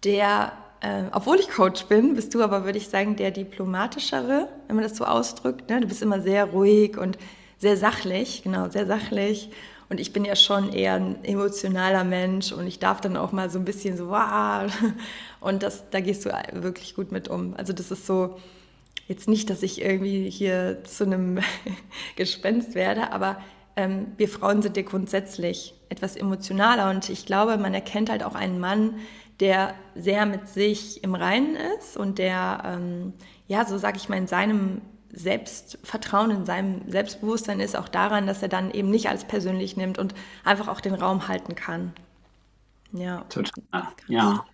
der, äh, obwohl ich Coach bin, bist du aber, würde ich sagen, der diplomatischere, wenn man das so ausdrückt. Ne? Du bist immer sehr ruhig und sehr sachlich, genau, sehr sachlich. Und ich bin ja schon eher ein emotionaler Mensch und ich darf dann auch mal so ein bisschen so, wow. <laughs> Und das, da gehst du wirklich gut mit um. Also das ist so, jetzt nicht, dass ich irgendwie hier zu einem <laughs> Gespenst werde, aber ähm, wir Frauen sind ja grundsätzlich etwas emotionaler und ich glaube, man erkennt halt auch einen Mann, der sehr mit sich im Reinen ist und der, ähm, ja, so sage ich mal, in seinem Selbstvertrauen, in seinem Selbstbewusstsein ist auch daran, dass er dann eben nicht alles persönlich nimmt und einfach auch den Raum halten kann. Ja. Total. Ja.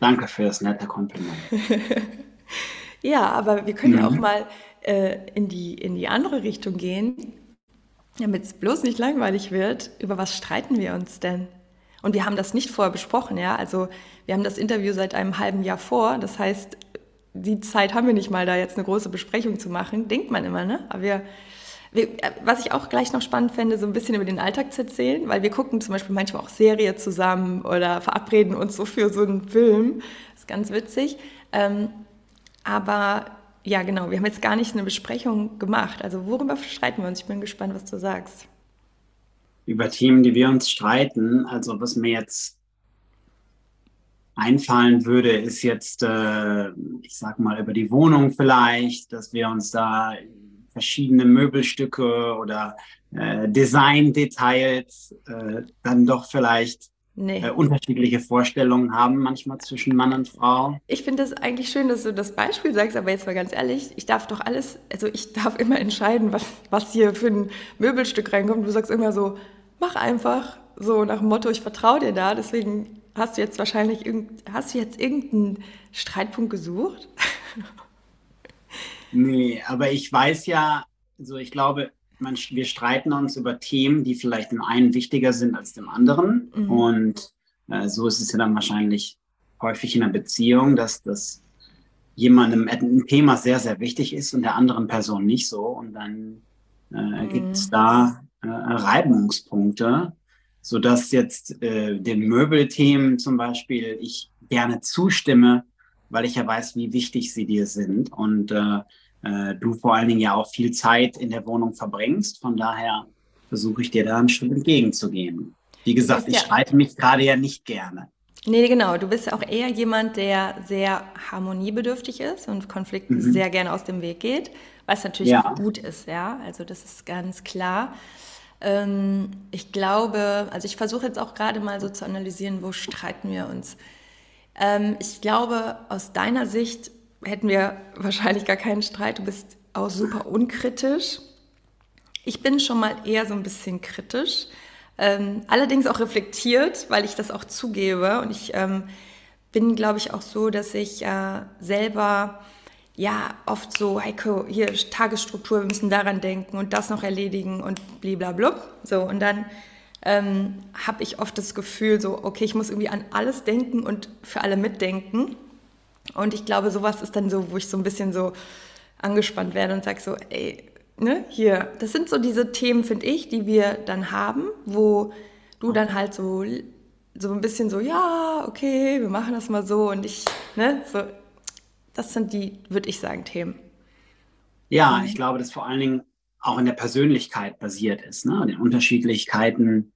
Danke für das nette Kompliment. <laughs> ja, aber wir können ja auch mhm. mal äh, in, die, in die andere Richtung gehen, damit es bloß nicht langweilig wird. Über was streiten wir uns denn? Und wir haben das nicht vorher besprochen, ja. Also wir haben das Interview seit einem halben Jahr vor. Das heißt, die Zeit haben wir nicht mal, da jetzt eine große Besprechung zu machen. Denkt man immer, ne? Aber wir, wir, was ich auch gleich noch spannend fände, so ein bisschen über den Alltag zu erzählen, weil wir gucken zum Beispiel manchmal auch Serie zusammen oder verabreden uns so für so einen Film. Das ist ganz witzig. Ähm, aber ja, genau, wir haben jetzt gar nicht eine Besprechung gemacht. Also worüber streiten wir uns? Ich bin gespannt, was du sagst. Über Themen, die wir uns streiten. Also was mir jetzt einfallen würde, ist jetzt, äh, ich sag mal, über die Wohnung vielleicht, dass wir uns da verschiedene Möbelstücke oder äh, Design-Details äh, dann doch vielleicht nee. äh, unterschiedliche Vorstellungen haben, manchmal zwischen Mann und Frau. Ich finde es eigentlich schön, dass du das Beispiel sagst, aber jetzt mal ganz ehrlich, ich darf doch alles, also ich <laughs> darf immer entscheiden, was, was hier für ein Möbelstück reinkommt. Du sagst immer so, mach einfach, so nach dem Motto, ich vertraue dir da, deswegen hast du jetzt wahrscheinlich irgend, hast du jetzt irgendeinen Streitpunkt gesucht? <laughs> nee, aber ich weiß ja, also ich glaube, man, wir streiten uns über Themen, die vielleicht dem einen wichtiger sind als dem anderen. Mhm. Und äh, so ist es ja dann wahrscheinlich häufig in einer Beziehung, dass das jemandem ein Thema sehr, sehr wichtig ist und der anderen Person nicht so. Und dann äh, mhm. gibt es da äh, Reibungspunkte so dass jetzt äh, den Möbelthemen zum Beispiel ich gerne zustimme, weil ich ja weiß, wie wichtig sie dir sind und äh, äh, du vor allen Dingen ja auch viel Zeit in der Wohnung verbringst. Von daher versuche ich dir da einen Schritt entgegenzugehen. Wie gesagt, ich ja streite mich gerade ja nicht gerne. Nee, genau. Du bist ja auch eher jemand, der sehr harmoniebedürftig ist und Konflikten mhm. sehr gerne aus dem Weg geht, was natürlich ja. gut ist, ja. Also das ist ganz klar. Ähm, ich glaube, also ich versuche jetzt auch gerade mal so zu analysieren, wo streiten wir uns. Ähm, ich glaube, aus deiner Sicht hätten wir <laughs> wahrscheinlich gar keinen Streit. Du bist auch super unkritisch. Ich bin schon mal eher so ein bisschen kritisch. Ähm, allerdings auch reflektiert, weil ich das auch zugebe. Und ich bin, glaube ich, auch so, dass ich äh, selber ja oft so, Heiko, hier Tagesstruktur, wir müssen daran denken und das noch erledigen und blablabla. So, und dann ähm, habe ich oft das Gefühl, so, okay, ich muss irgendwie an alles denken und für alle mitdenken. Und ich glaube, sowas ist dann so, wo ich so ein bisschen so angespannt werde und sage so, ey, ne, hier, das sind so diese Themen, finde ich, die wir dann haben, wo du dann halt so, so ein bisschen so, ja, okay, wir machen das mal so und ich, ne, so, das sind die, würde ich sagen, Themen. Ja, mhm. ich glaube, dass vor allen Dingen auch in der Persönlichkeit basiert ist, ne? den Unterschiedlichkeiten,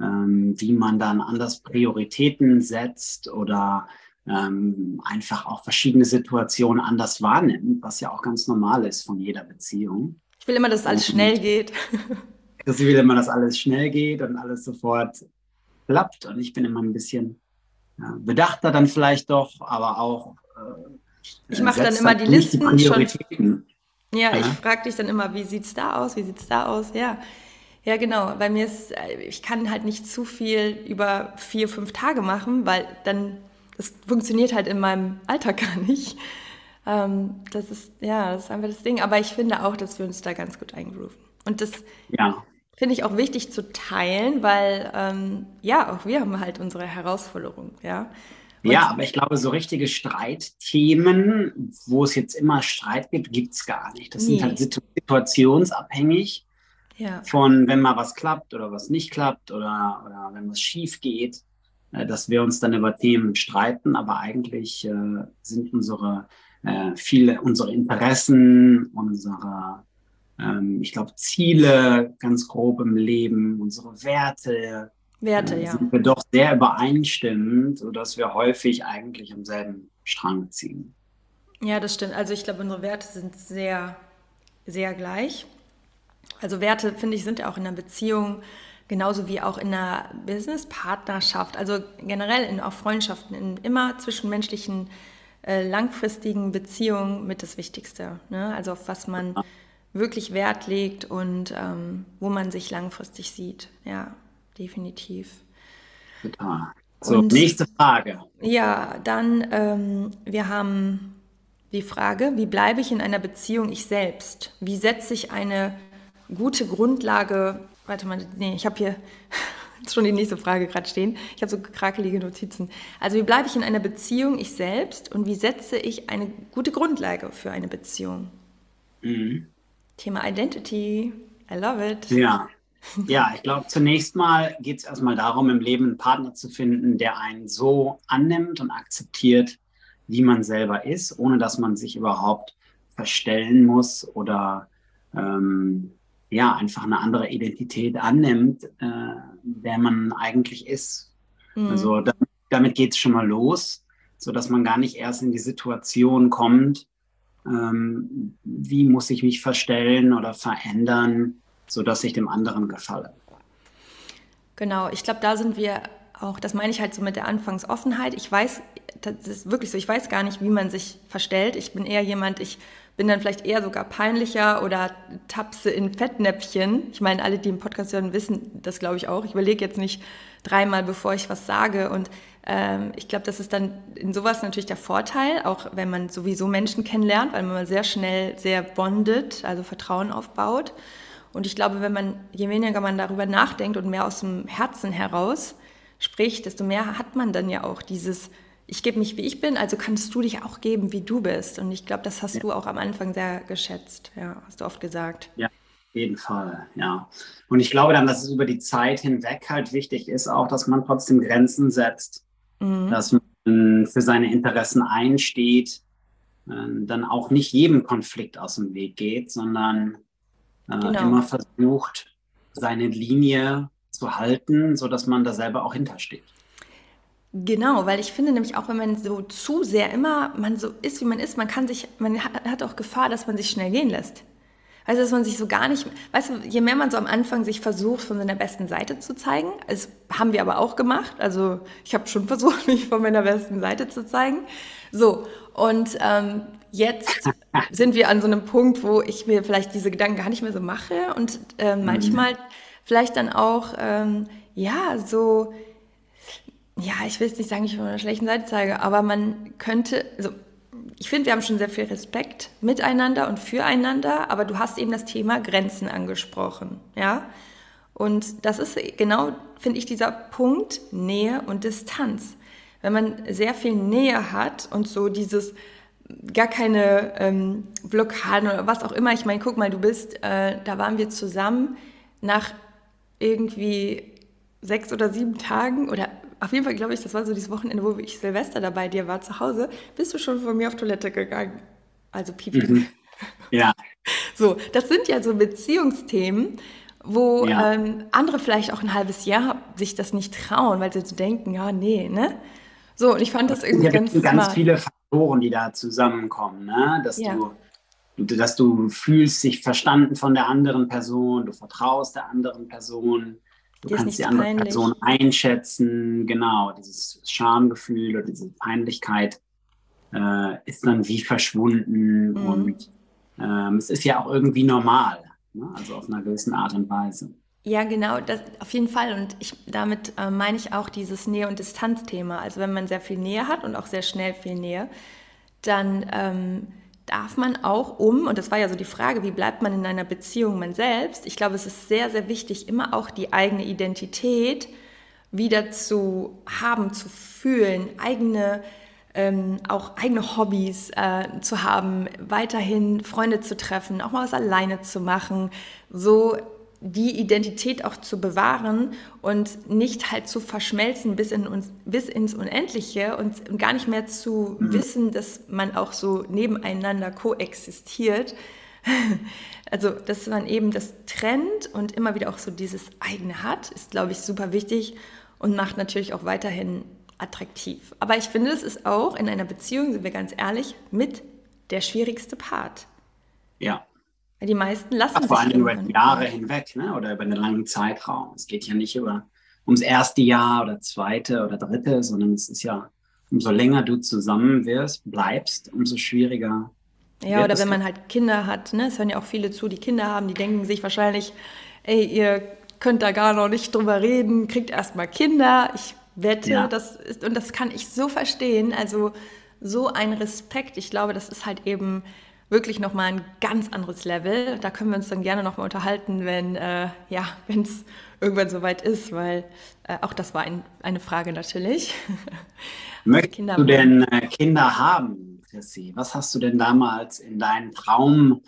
ähm, wie man dann anders Prioritäten setzt oder ähm, einfach auch verschiedene Situationen anders wahrnimmt, was ja auch ganz normal ist von jeder Beziehung. Ich will immer, dass alles und, schnell geht. <laughs> ich will immer, dass alles schnell geht und alles sofort klappt. Und ich bin immer ein bisschen ja, bedachter dann vielleicht doch, aber auch. Äh, ich mache dann immer die Listen die schon. Ja, ja. ich frage dich dann immer, wie sieht es da aus, wie sieht es da aus, ja. Ja, genau. Bei mir ist, äh, ich kann halt nicht zu viel über vier, fünf Tage machen, weil dann, das funktioniert halt in meinem Alltag <laughs> gar nicht. Ähm, das ist, ja, das ist einfach das Ding. Aber ich finde auch, dass wir uns da ganz gut eingrooven. Und das ja. finde ich auch wichtig zu teilen, weil, ähm, ja, auch wir haben halt unsere Herausforderungen, ja. Ja, aber ich glaube, so richtige Streitthemen, wo es jetzt immer Streit gibt, gibt es gar nicht. Das nee. sind halt situationsabhängig ja. von, wenn mal was klappt oder was nicht klappt oder, oder wenn was schief geht, äh, dass wir uns dann über Themen streiten, aber eigentlich äh, sind unsere äh, viele unsere Interessen, unsere, ähm, ich glaube, Ziele ganz grob im Leben, unsere Werte, Werte, äh, ja. sind wir doch sehr übereinstimmend, sodass wir häufig eigentlich am selben Strang ziehen. Ja, das stimmt. Also ich glaube, unsere Werte sind sehr, sehr gleich. Also Werte, finde ich, sind ja auch in einer Beziehung genauso wie auch in einer Business-Partnerschaft, also generell in auch Freundschaften, in immer zwischenmenschlichen äh, langfristigen Beziehungen mit das Wichtigste. Ne? Also auf was man wirklich Wert legt und ähm, wo man sich langfristig sieht. Ja, definitiv. Total. So, und, nächste Frage. Ja, dann, ähm, wir haben die Frage, wie bleibe ich in einer Beziehung ich selbst? Wie setze ich eine gute Grundlage, warte mal, nee, ich habe hier <laughs> schon die nächste Frage gerade stehen. Ich habe so krakelige Notizen. Also wie bleibe ich in einer Beziehung ich selbst und wie setze ich eine gute Grundlage für eine Beziehung? Mhm. Thema Identity. I love it. Ja. Ja, ich glaube, zunächst mal geht es erstmal darum, im Leben einen Partner zu finden, der einen so annimmt und akzeptiert, wie man selber ist, ohne dass man sich überhaupt verstellen muss oder ähm, ja, einfach eine andere Identität annimmt, äh, der man eigentlich ist. Mhm. Also da, damit geht es schon mal los, sodass man gar nicht erst in die Situation kommt, ähm, wie muss ich mich verstellen oder verändern, sodass ich dem anderen gefalle. Genau, ich glaube, da sind wir auch, das meine ich halt so mit der Anfangsoffenheit. Ich weiß, das ist wirklich so, ich weiß gar nicht, wie man sich verstellt. Ich bin eher jemand, ich bin dann vielleicht eher sogar peinlicher oder tapse in Fettnäpfchen. Ich meine, alle, die im Podcast hören, wissen das, glaube ich, auch. Ich überlege jetzt nicht dreimal, bevor ich was sage. Und ähm, ich glaube, das ist dann in sowas natürlich der Vorteil, auch wenn man sowieso Menschen kennenlernt, weil man sehr schnell sehr bondet, also Vertrauen aufbaut. Und ich glaube, wenn man, je weniger man darüber nachdenkt und mehr aus dem Herzen heraus spricht, desto mehr hat man dann ja auch dieses ich gebe mich, wie ich bin, also kannst du dich auch geben, wie du bist. Und ich glaube, das hast ja. du auch am Anfang sehr geschätzt. Ja, hast du oft gesagt. Ja, auf jeden Fall, ja. Und ich glaube dann, dass es über die Zeit hinweg halt wichtig ist, auch, dass man trotzdem Grenzen setzt, mhm. dass man für seine Interessen einsteht, äh, dann auch nicht jedem Konflikt aus dem Weg geht, sondern äh, genau. immer versucht, seine Linie zu halten, sodass man da selber auch hintersteht. Genau, weil ich finde nämlich auch, wenn man so zu sehr immer man so ist, wie man ist, man kann sich, man hat auch Gefahr, dass man sich schnell gehen lässt. Also, dass man sich so gar nicht, weißt du, je mehr man so am Anfang sich versucht, von seiner besten Seite zu zeigen, das haben wir aber auch gemacht. Also, ich habe schon <laughs> versucht, mich von meiner besten Seite zu zeigen. So, und ähm, jetzt sind wir an so einem Punkt, wo ich mir vielleicht diese Gedanken gar nicht mehr so mache und äh, manchmal mhm. vielleicht dann auch, ähm, ja, so ja, ich will jetzt nicht sagen, ich von einer schlechten Seite zeige, aber man könnte, also ich finde, wir haben schon sehr viel Respekt miteinander und füreinander, aber du hast eben das Thema Grenzen angesprochen, ja? Und das ist genau, finde ich, dieser Punkt Nähe und Distanz. Wenn man sehr viel Nähe hat und so dieses gar keine ähm, Blockaden oder was auch immer. Ich meine, guck mal, du bist, äh, da waren wir zusammen nach irgendwie sechs oder sieben Tagen oder auf jeden Fall glaube ich, das war so dieses Wochenende, wo ich Silvester dabei dir war zu Hause, bist du schon von mir auf Toilette gegangen. Also Pipi. Mhm. Ja. <laughs> So, das sind ja so Beziehungsthemen, wo ja. ähm, andere vielleicht auch ein halbes Jahr sich das nicht trauen, weil sie so denken, ja, nee, ne? So, und ich fand das, irgendwie ja ganz ganz smart. viele Faktoren, die da zusammenkommen, ne? Dass ja. du dass du fühlst dich verstanden von der anderen Person, du vertraust der anderen Person, Du Dir kannst die andere peinlich. Person einschätzen, genau, dieses Schamgefühl oder diese Peinlichkeit äh, ist dann wie verschwunden mhm. und ähm, es ist ja auch irgendwie normal, ne? also auf einer gewissen Art und Weise. Ja, genau, das auf jeden Fall. Und ich, damit äh, meine ich auch dieses Nähe- und Distanzthema. Also wenn man sehr viel Nähe hat und auch sehr schnell viel Nähe, dann ähm, darf man auch um, und das war ja so die Frage, wie bleibt man in einer Beziehung man selbst? Ich glaube, es ist sehr, sehr wichtig, immer auch die eigene Identität wieder zu haben, zu fühlen, eigene ähm, auch eigene Hobbys äh, zu haben, weiterhin Freunde zu treffen, auch mal was alleine zu machen, so die Identität auch zu bewahren und nicht halt zu verschmelzen bis, in uns, bis ins Unendliche und gar nicht mehr zu mhm. wissen, dass man auch so nebeneinander koexistiert. <laughs> Also, dass man eben das trennt und immer wieder auch so dieses eigene hat, ist, glaube ich, super wichtig und macht natürlich auch weiterhin attraktiv. Aber ich finde, es ist auch in einer Beziehung, sind wir ganz ehrlich, mit der schwierigste Part. Ja, die meisten lassen Ach, Vor allem über Jahre hinweg ne? oder über einen langen Zeitraum. Es geht ja nicht über ums erste Jahr oder zweite oder dritte, sondern es ist ja, umso länger du zusammen wirst, bleibst, umso schwieriger. Ja, oder wenn man halt Kinder hat, ne? es hören ja auch viele zu, die Kinder haben, die denken sich wahrscheinlich, ey, ihr könnt da gar noch nicht drüber reden, kriegt erstmal Kinder. Ich wette, ja. das ist, und das kann ich so verstehen. Also so ein Respekt. Ich glaube, das ist halt eben wirklich nochmal ein ganz anderes Level. Da können wir uns dann gerne nochmal unterhalten, wenn äh, ja, es irgendwann soweit ist, weil äh, auch das war ein, eine Frage natürlich. <laughs> Möchtest du denn äh, Kinder haben, Chrissy? Was hast du denn damals in deinen Traummann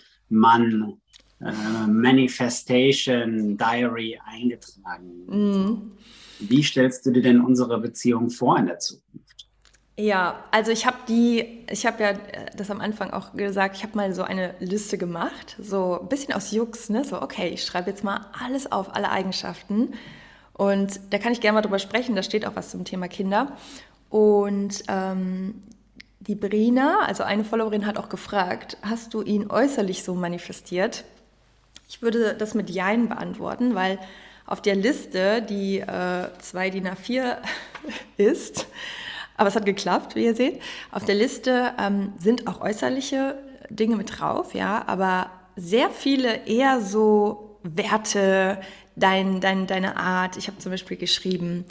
äh, Manifestation Diary eingetragen? Mhm. Wie stellst du dir denn unsere Beziehung vor in der Zukunft? Ja, also ich habe die, ich habe ja äh, das am Anfang auch gesagt, ich habe mal so eine Liste gemacht, so ein bisschen aus Jux, ne? So, okay, ich schreibe jetzt mal alles auf, alle Eigenschaften. Und da kann ich gerne mal drüber sprechen, da steht auch was zum Thema Kinder. Und ähm, die Brina, also eine Followerin, hat auch gefragt, hast du ihn äußerlich so manifestiert? Ich würde das mit Jein beantworten, weil auf der Liste, die äh, 2 DIN A4 <laughs> ist, aber es hat geklappt, wie ihr seht. Auf der Liste ähm, sind auch äußerliche Dinge mit drauf, ja, aber sehr viele eher so Werte, dein, dein, deine Art. Ich habe zum Beispiel geschrieben,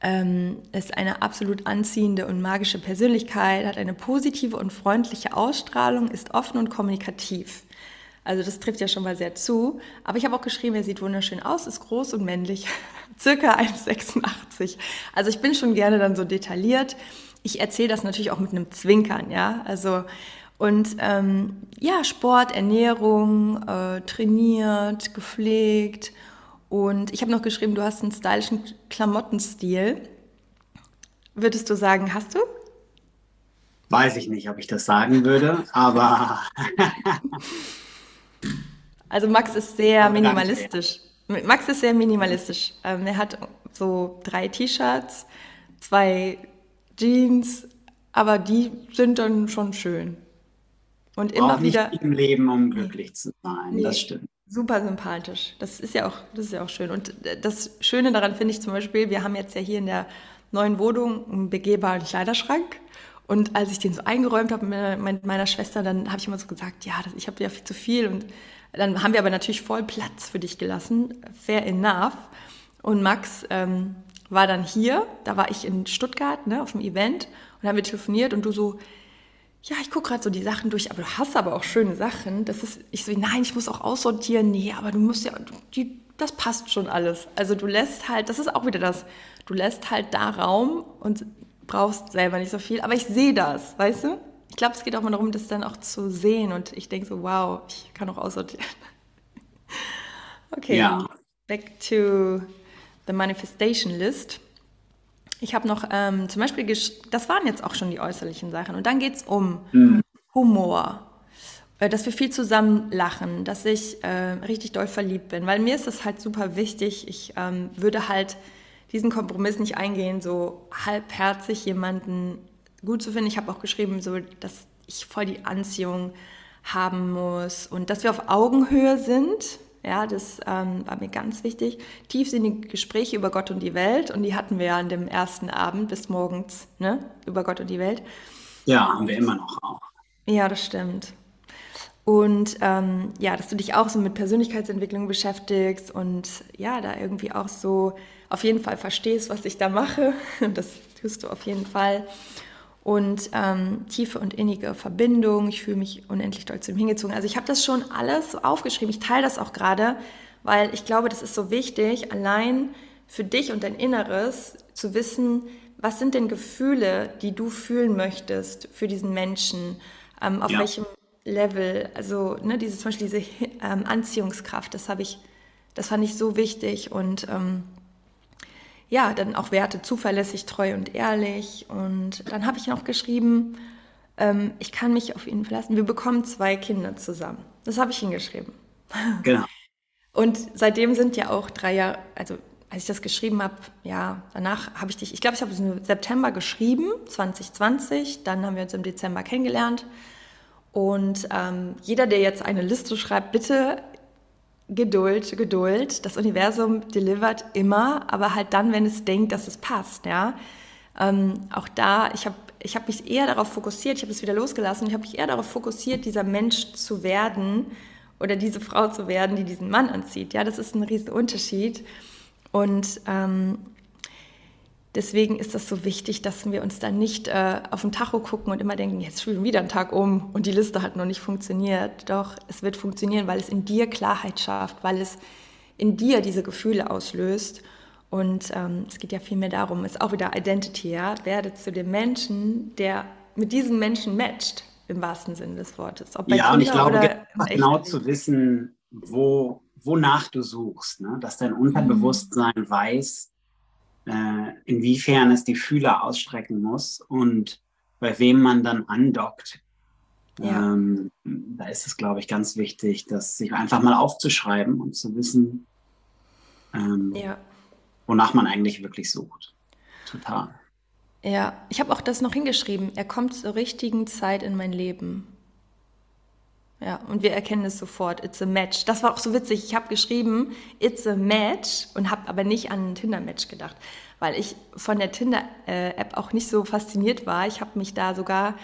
ähm, ist eine absolut anziehende und magische Persönlichkeit, hat eine positive und freundliche Ausstrahlung, ist offen und kommunikativ. Also das trifft ja schon mal sehr zu. Aber ich habe auch geschrieben, er sieht wunderschön aus, ist groß und männlich, <laughs> circa <laughs> 1,86. Also ich bin schon gerne dann so detailliert. Ich erzähle das natürlich auch mit einem Zwinkern, ja. Also und ähm, ja, Sport, Ernährung, äh, trainiert, gepflegt. Und ich habe noch geschrieben, du hast einen stylischen Klamottenstil. Würdest du sagen, hast du? Weiß ich nicht, ob ich das sagen würde, aber <laughs> Also Max ist sehr minimalistisch. Max ist sehr minimalistisch. Ähm, er hat so drei T-Shirts, zwei Jeans, aber die sind dann schon schön. Und immer wieder. Nicht im Leben, um glücklich zu sein. Nee, das stimmt. Super sympathisch. Das ist ja auch, das ist ja auch schön. Und das Schöne daran finde ich zum Beispiel, wir haben jetzt ja hier in der neuen Wohnung einen begehbaren Kleiderschrank. Und als ich den so eingeräumt habe mit meiner Schwester, dann habe ich immer so gesagt, ja, ich habe ja viel zu viel. Und dann haben wir aber natürlich voll Platz für dich gelassen, fair enough. Und Max ähm, war dann hier, da war ich in Stuttgart ne, auf dem Event und haben wir telefoniert und du so, ja, ich gucke gerade so die Sachen durch, aber du hast aber auch schöne Sachen. Das ist, ich so, nein, ich muss auch aussortieren. Nee, aber du musst ja, die, das passt schon alles. Also du lässt halt, das ist auch wieder das, du lässt halt da Raum und brauchst selber nicht so viel, aber ich sehe das, weißt du? Ich glaube, es geht auch mal darum, das dann auch zu sehen und ich denke so, wow, ich kann auch aussortieren. <laughs> okay, ja. back to the Manifestation List. Ich habe noch ähm, zum Beispiel, das waren jetzt auch schon die äußerlichen Sachen. Und dann geht es um mhm. Humor, äh, dass wir viel zusammen lachen, dass ich äh, richtig doll verliebt bin. Weil mir ist das halt super wichtig. Ich ähm, würde halt diesen Kompromiss nicht eingehen, so halbherzig jemanden gut zu finden. Ich habe auch geschrieben, so, dass ich voll die Anziehung haben muss und dass wir auf Augenhöhe sind. Ja, das ähm, war mir ganz wichtig. Tiefsinnige Gespräche über Gott und die Welt. Und die hatten wir ja an dem ersten Abend bis morgens, ne? Über Gott und die Welt. Ja, haben wir immer noch auch. Ja, das stimmt. Und ähm, ja, dass du dich auch so mit Persönlichkeitsentwicklung beschäftigst und ja, da irgendwie auch so auf jeden Fall verstehst, was ich da mache. <laughs> Das tust du auf jeden Fall. Und ähm, tiefe und innige Verbindung. Ich fühle mich unendlich doll zu ihm hingezogen. Also ich habe das schon alles so aufgeschrieben. Ich teile das auch gerade, weil ich glaube, das ist so wichtig, allein für dich und dein Inneres zu wissen, was sind denn Gefühle, die du fühlen möchtest für diesen Menschen? Ähm, auf ja. welchem Level, also ne, diese, zum Beispiel diese ähm, Anziehungskraft, das habe ich, das fand ich so wichtig und ähm, ja, dann auch Werte zuverlässig, treu und ehrlich und dann habe ich noch geschrieben, ähm, ich kann mich auf ihn verlassen. Wir bekommen zwei Kinder zusammen. Das habe ich hingeschrieben. <laughs> Genau. Und seitdem sind ja auch drei Jahre, also als ich das geschrieben habe, ja, danach habe ich dich, ich glaube, ich habe es im September geschrieben, 2020, dann haben wir uns im Dezember kennengelernt und ähm, jeder, der jetzt eine Liste schreibt, bitte Geduld, Geduld. Das Universum delivert immer, aber halt dann, wenn es denkt, dass es passt, ja. Ähm, auch da, ich habe ich hab mich eher darauf fokussiert, ich habe es wieder losgelassen, ich habe mich eher darauf fokussiert, dieser Mensch zu werden oder diese Frau zu werden, die diesen Mann anzieht. Ja, das ist ein riesen Unterschied. Und ähm, Deswegen ist das so wichtig, dass wir uns dann nicht äh, auf den Tacho gucken und immer denken, jetzt schon wieder ein Tag um und die Liste hat noch nicht funktioniert. Doch es wird funktionieren, weil es in dir Klarheit schafft, weil es in dir diese Gefühle auslöst. Und ähm, es geht ja vielmehr darum, es ist auch wieder Identity, ja, werde zu dem Menschen, der mit diesem Menschen matcht, im wahrsten Sinne des Wortes. Ja, Kinder und ich glaube, genau zu wissen, wo, wonach du suchst, ne? dass dein Unterbewusstsein mhm. weiß, äh, inwiefern es die Fühler ausstrecken muss und bei wem man dann andockt. Ja. Ähm, da ist es, glaube ich, ganz wichtig, das sich einfach mal aufzuschreiben und zu wissen, ähm, ja. wonach man eigentlich wirklich sucht. Total. Ja, ich habe auch das noch hingeschrieben. Er kommt zur richtigen Zeit in mein Leben. Ja, und wir erkennen es sofort. It's a match. Das war auch so witzig. Ich habe geschrieben, it's a match und habe aber nicht an ein Tinder-Match gedacht, weil ich von der Tinder-App auch nicht so fasziniert war. Ich habe mich da sogar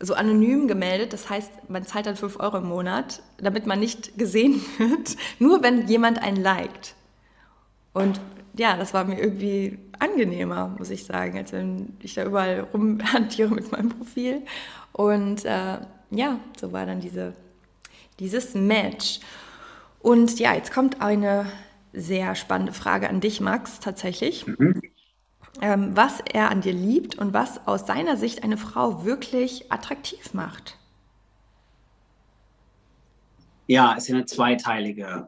so anonym gemeldet. Das heißt, man zahlt dann 5 Euro im Monat, damit man nicht gesehen <laughs> wird, nur wenn jemand einen liked. Und ja, das war mir irgendwie angenehmer, muss ich sagen, als wenn ich da überall rumhantiere mit meinem Profil. Und äh, ja, so war dann diese dieses Match. Und ja, jetzt kommt eine sehr spannende Frage an dich, Max, tatsächlich. Mhm. Ähm, was er an dir liebt und was aus seiner Sicht eine Frau wirklich attraktiv macht. Ja, ist ja eine zweiteilige,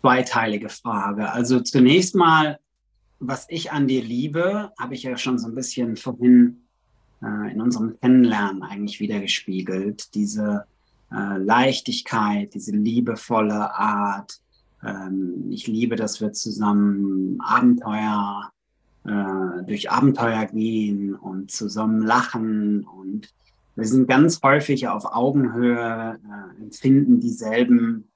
zweiteilige Frage. Also zunächst mal, was ich an dir liebe, habe ich ja schon so ein bisschen vorhin äh, in unserem Kennenlernen eigentlich wieder gespiegelt. Diese äh, Leichtigkeit, diese liebevolle Art. Ähm, ich liebe, dass wir zusammen Abenteuer, äh, durch Abenteuer gehen und zusammen lachen und wir sind ganz häufig auf Augenhöhe, äh, empfinden dieselben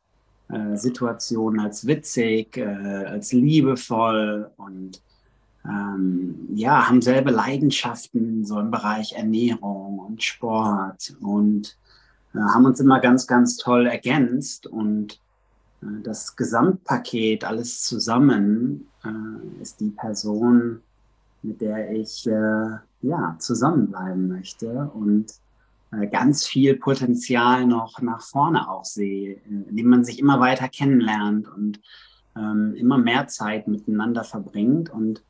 äh, Situationen als witzig, äh, als liebevoll und ähm, ja, haben selbe Leidenschaften so im Bereich Ernährung und Sport und haben uns immer ganz, ganz toll ergänzt und äh, das Gesamtpaket, alles zusammen, äh, ist die Person, mit der ich ja, zusammenbleiben möchte und ganz viel Potenzial noch nach vorne auch sehe, indem man sich immer weiter kennenlernt und ähm, immer mehr Zeit miteinander verbringt und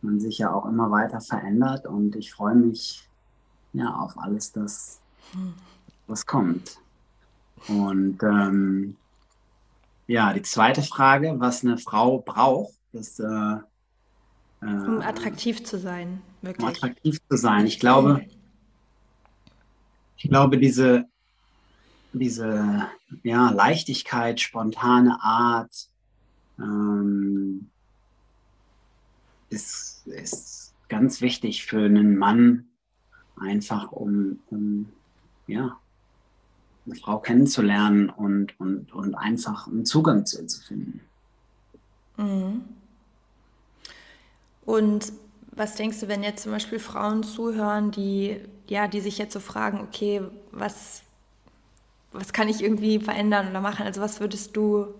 man sich ja auch immer weiter verändert. Und ich freue mich ja auf alles das, hm was kommt. Und ähm, ja, die zweite Frage, was eine Frau braucht, ist, äh, äh, um attraktiv zu sein, wirklich. Um attraktiv zu sein. Ich glaube, ich glaube, diese, diese ja, Leichtigkeit, spontane Art ähm, ist, ist ganz wichtig für einen Mann, einfach um, um ja, eine Frau kennenzulernen und, und, und einfach einen Zugang zu ihr zu finden. Mhm. Und was denkst du, wenn jetzt zum Beispiel Frauen zuhören, die, ja, die sich jetzt so fragen, okay, was, was kann ich irgendwie verändern oder machen? Also was würdest du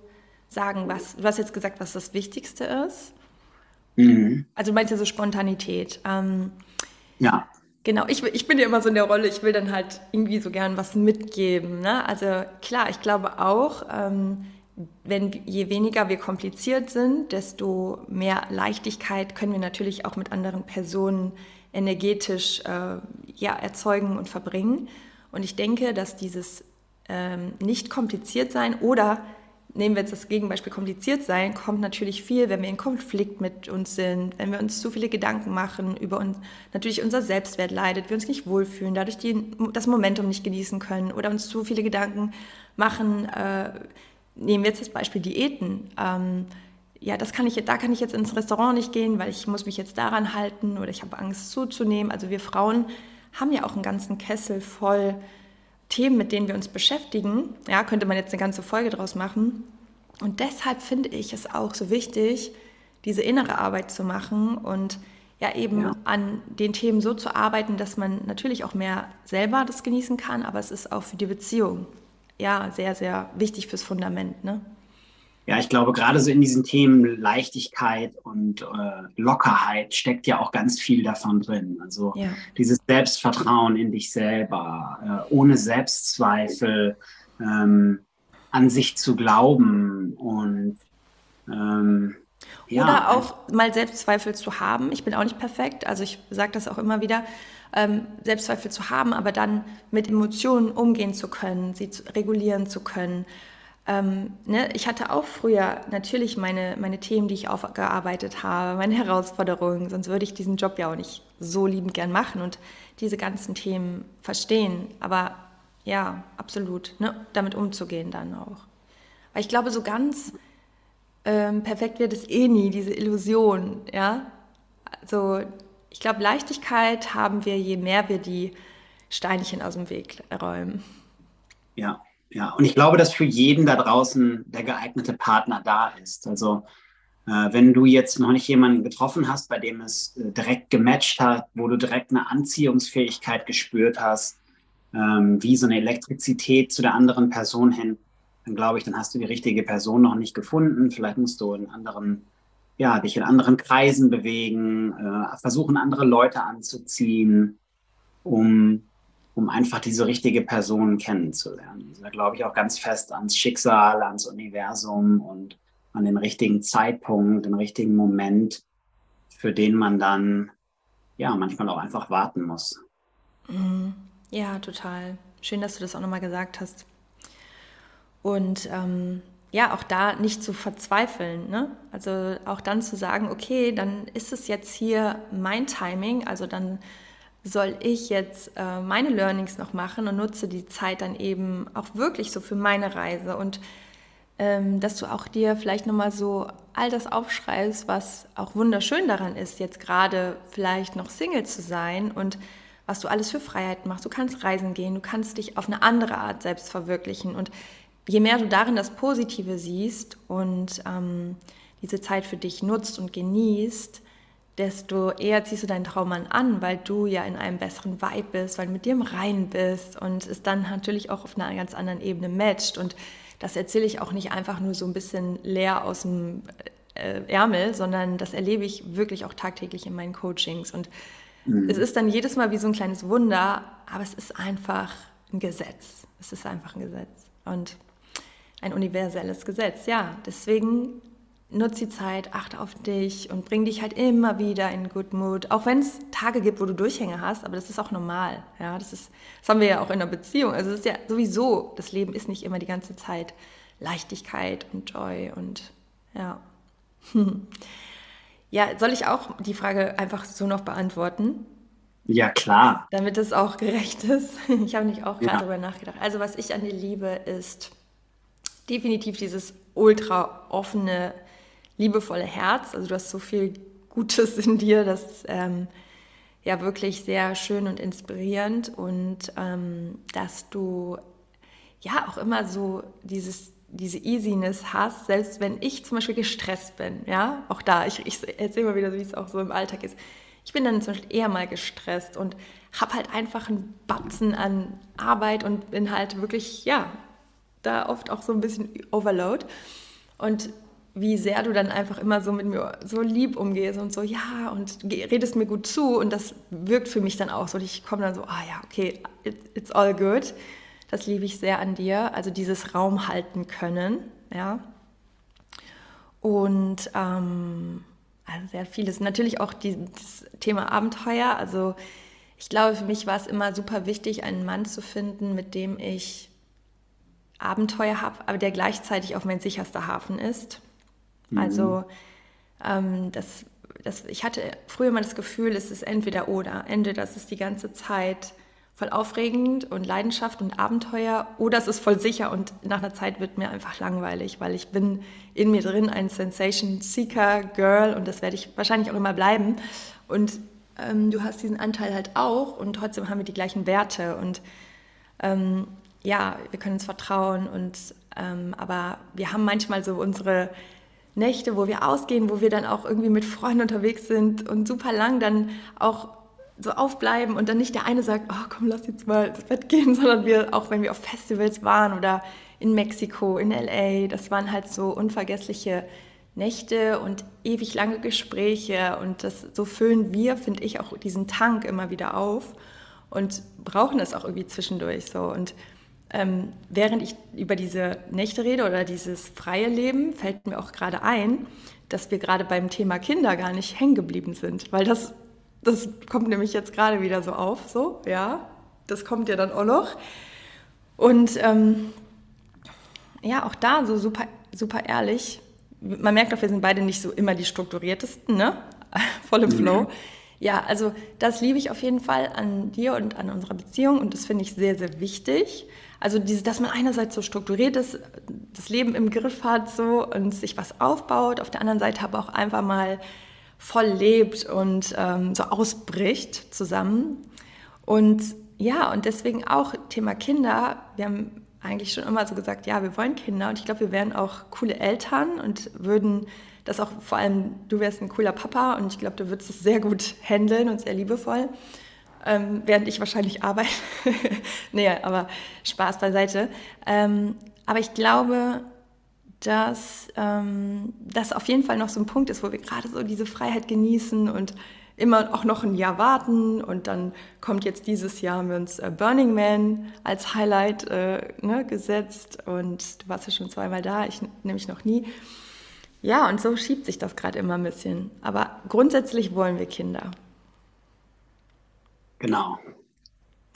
sagen, was, du hast jetzt gesagt, was das Wichtigste ist. Mhm. Also du meinst ja so Spontanität. Ähm, ja. Genau, ich, ich bin ja immer so in der Rolle, ich will dann halt irgendwie so gern was mitgeben. Ne? Also klar, ich glaube auch, ähm, wenn je weniger wir kompliziert sind, desto mehr Leichtigkeit können wir natürlich auch mit anderen Personen energetisch äh, ja, erzeugen und verbringen. Und ich denke, dass dieses ähm, nicht kompliziert sein oder nehmen wir jetzt das Gegenbeispiel kompliziert sein, kommt natürlich viel, wenn wir in Konflikt mit uns sind, wenn wir uns zu viele Gedanken machen über uns, natürlich unser Selbstwert leidet, wir uns nicht wohlfühlen, dadurch die, das Momentum nicht genießen können oder uns zu viele Gedanken machen. Äh, nehmen wir jetzt das Beispiel Diäten. Ähm, ja, das kann ich, da kann ich jetzt ins Restaurant nicht gehen, weil ich muss mich jetzt daran halten oder ich habe Angst zuzunehmen. Also wir Frauen haben ja auch einen ganzen Kessel voll Themen, mit denen wir uns beschäftigen. Ja, könnte man jetzt eine ganze Folge draus machen. Und deshalb finde ich es auch so wichtig, diese innere Arbeit zu machen und ja eben ja. an den Themen so zu arbeiten, dass man natürlich auch mehr selber das genießen kann, aber es ist auch für die Beziehung ja sehr, sehr wichtig fürs Fundament. Ne? Ja, ich glaube, gerade so in diesen Themen Leichtigkeit und äh, Lockerheit steckt ja auch ganz viel davon drin. Also ja. dieses Selbstvertrauen in dich selber, äh, ohne Selbstzweifel, ähm, an sich zu glauben und ähm, ja. Oder auch mal Selbstzweifel zu haben. Ich bin auch nicht perfekt, also ich sage das auch immer wieder, ähm, Selbstzweifel zu haben, aber dann mit Emotionen umgehen zu können, sie zu, regulieren zu können ähm, ne, ich hatte auch früher natürlich meine, meine Themen, die ich aufgearbeitet habe, meine Herausforderungen, sonst würde ich diesen Job ja auch nicht so liebend gern machen und diese ganzen Themen verstehen. Aber ja, absolut, ne, damit umzugehen dann auch. Weil ich glaube, so ganz ähm, perfekt wird es eh nie, diese Illusion, ja. Also ich glaube, Leichtigkeit haben wir, je mehr wir die Steinchen aus dem Weg räumen. Ja, ja, und ich glaube, dass für jeden da draußen der geeignete Partner da ist. Also äh, wenn du jetzt noch nicht jemanden getroffen hast, bei dem es äh, direkt gematcht hat, wo du direkt eine Anziehungsfähigkeit gespürt hast, ähm, wie so eine Elektrizität zu der anderen Person hin, dann glaube ich, dann hast du die richtige Person noch nicht gefunden. Vielleicht musst du in anderen, ja, dich in anderen Kreisen bewegen, äh, versuchen, andere Leute anzuziehen, um um einfach diese richtige Person kennenzulernen. Also da glaube ich auch ganz fest ans Schicksal, ans Universum und an den richtigen Zeitpunkt, den richtigen Moment, für den man dann ja manchmal auch einfach warten muss. Mhm. Ja, total. Schön, dass du das auch nochmal gesagt hast. Und ähm, ja, auch da nicht zu verzweifeln. Ne? Also auch dann zu sagen, okay, dann ist es jetzt hier mein Timing, also dann soll ich jetzt äh, meine Learnings noch machen und nutze die Zeit dann eben auch wirklich so für meine Reise und ähm, dass du auch dir vielleicht nochmal so all das aufschreibst, was auch wunderschön daran ist, jetzt gerade vielleicht noch Single zu sein und was du alles für Freiheit machst. Du kannst reisen gehen, du kannst dich auf eine andere Art selbst verwirklichen und je mehr du darin das Positive siehst und ähm, diese Zeit für dich nutzt und genießt, desto eher ziehst du deinen Traummann an, weil du ja in einem besseren Vibe bist, weil du mit dir im Rein bist und es dann natürlich auch auf einer ganz anderen Ebene matcht. Und das erzähle ich auch nicht einfach nur so ein bisschen leer aus dem äh, Ärmel, sondern das erlebe ich wirklich auch tagtäglich in meinen Coachings. Und mhm. es ist dann jedes Mal wie so ein kleines Wunder, aber es ist einfach ein Gesetz. Es ist einfach ein Gesetz. Und ein universelles Gesetz, ja. Deswegen nutz die Zeit, achte auf dich und bring dich halt immer wieder in Good Mood. Auch wenn es Tage gibt, wo du Durchhänge hast, aber das ist auch normal. Ja, das ist, das haben wir ja auch in einer Beziehung. Also es ist ja sowieso, das Leben ist nicht immer die ganze Zeit Leichtigkeit und Joy und ja. <laughs> Ja, soll ich auch die Frage einfach so noch beantworten? Ja, klar. Damit es auch gerecht ist. <laughs> Ich habe nicht auch gerade ja. darüber nachgedacht. Also, was ich an dir liebe, ist definitiv dieses ultra offene, liebevolle Herz. Also du hast so viel Gutes in dir, das ist ähm, ja wirklich sehr schön und inspirierend und ähm, dass du ja auch immer so dieses diese Easiness hast, selbst wenn ich zum Beispiel gestresst bin, ja, auch da, ich, ich erzähle mal wieder, wie es auch so im Alltag ist. Ich bin dann zum Beispiel eher mal gestresst und habe halt einfach einen Batzen an Arbeit und bin halt wirklich, ja, da oft auch so ein bisschen Overload. Und wie sehr du dann einfach immer so mit mir so lieb umgehst und so, ja, und redest mir gut zu. Und das wirkt für mich dann auch so. Ich komme dann so, ah ja, okay, it, it's all good. Das liebe ich sehr an dir. Also dieses Raum halten können, ja. Und ähm, also sehr vieles. Natürlich auch die, das Thema Abenteuer. Also ich glaube, für mich war es immer super wichtig, einen Mann zu finden, mit dem ich Abenteuer habe, aber der gleichzeitig auch mein sicherster Hafen ist. Mhm. Also ähm, das, das, ich hatte früher mal das Gefühl, es ist entweder oder. Entweder das ist die ganze Zeit voll aufregend und Leidenschaft und Abenteuer oder es ist voll sicher und nach einer Zeit wird mir einfach langweilig, weil ich bin in mir drin ein Sensation Seeker Girl und das werde ich wahrscheinlich auch immer bleiben und ähm, du hast diesen Anteil halt auch und trotzdem haben wir die gleichen Werte und ähm, ja, wir können uns vertrauen und ähm, aber wir haben manchmal so unsere Nächte, wo wir ausgehen, wo wir dann auch irgendwie mit Freunden unterwegs sind und super lang dann auch so aufbleiben und dann nicht der eine sagt, oh komm, lass jetzt mal ins Bett gehen, <laughs> sondern wir, auch wenn wir auf Festivals waren oder in Mexiko, in LA, das waren halt so unvergessliche Nächte und ewig lange Gespräche und das so füllen wir, finde ich, auch diesen Tank immer wieder auf und brauchen es auch irgendwie zwischendurch so. Und ähm, während ich über diese Nächte rede oder dieses freie Leben, fällt mir auch gerade ein, dass wir gerade beim Thema Kinder gar nicht hängen geblieben sind, weil das das kommt nämlich jetzt gerade wieder so auf, so, ja. Das kommt ja dann auch noch. Und ähm, ja, auch da so super, super ehrlich. Man merkt auch, wir sind beide nicht so immer die strukturiertesten, ne? <laughs> Voll im mhm. Flow. Ja, also das liebe ich auf jeden Fall an dir und an unserer Beziehung und das finde ich sehr, sehr wichtig. Also diese, dass man einerseits so strukturiert ist, das Leben im Griff hat so und sich was aufbaut, auf der anderen Seite aber auch einfach mal voll lebt und ähm, so ausbricht zusammen. Und ja, und deswegen auch Thema Kinder. Wir haben eigentlich schon immer so gesagt, ja, wir wollen Kinder und ich glaube, wir wären auch coole Eltern und würden das auch, vor allem du wärst ein cooler Papa und ich glaube, du würdest es sehr gut handeln und sehr liebevoll, ähm, während ich wahrscheinlich arbeite. <laughs> nee, aber Spaß beiseite. Ähm, aber ich glaube, dass ähm, das auf jeden Fall noch so ein Punkt ist, wo wir gerade so diese Freiheit genießen und immer auch noch ein Jahr warten und dann kommt jetzt dieses Jahr haben wir uns äh, Burning Man als Highlight äh, ne, gesetzt und du warst ja schon zweimal da, ich nämlich noch nie. Ja, und so schiebt sich das gerade immer ein bisschen. Aber grundsätzlich wollen wir Kinder. Genau.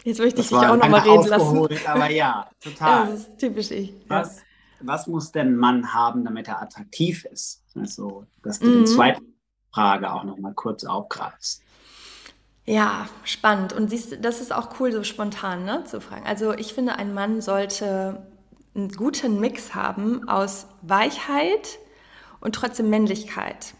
Jetzt möchte ich dich auch noch mal reden lassen. Aber ja, <laughs> total. das ist typisch ich. Was, was muss denn ein Mann haben, damit er attraktiv ist? Also, dass du mhm. die zweite Frage auch noch mal kurz aufgreifst. Ja, spannend. Und siehst, das ist auch cool, so spontan ne, zu fragen. Also ich finde, ein Mann sollte einen guten Mix haben aus Weichheit und trotzdem Männlichkeit.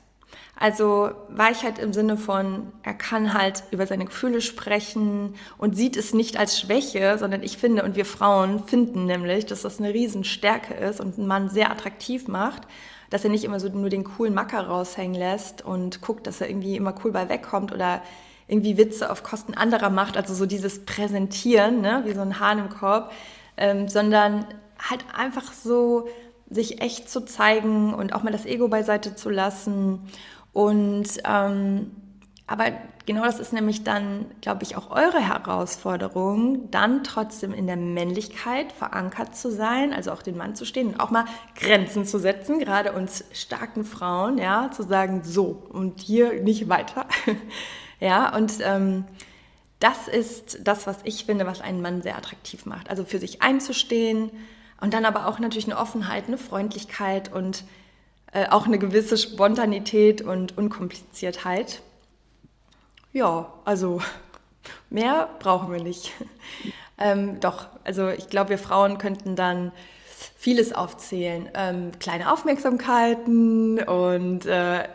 Also Weichheit im Sinne von, er kann halt über seine Gefühle sprechen und sieht es nicht als Schwäche, sondern ich finde, und wir Frauen finden nämlich, dass das eine Riesenstärke ist und einen Mann sehr attraktiv macht, dass er nicht immer so nur den coolen Macker raushängen lässt und guckt, dass er irgendwie immer cool bei wegkommt oder irgendwie Witze auf Kosten anderer macht, also so dieses Präsentieren, ne, wie so ein Hahn im Korb, ähm, sondern halt einfach so sich echt zu zeigen und auch mal das Ego beiseite zu lassen und ähm, aber genau das ist nämlich dann, glaube ich, auch eure Herausforderung, dann trotzdem in der Männlichkeit verankert zu sein, also auch den Mann zu stehen und auch mal Grenzen zu setzen, gerade uns starken Frauen, ja, zu sagen, so und hier nicht weiter. <laughs> ja, und ähm, das ist das, was ich finde, was einen Mann sehr attraktiv macht. Also für sich einzustehen und dann aber auch natürlich eine Offenheit, eine Freundlichkeit und äh, auch eine gewisse Spontanität und Unkompliziertheit. Ja, also <laughs> mehr brauchen wir nicht. <laughs> ähm, doch, also ich glaube, wir Frauen könnten dann vieles aufzählen. Ähm, kleine Aufmerksamkeiten und äh,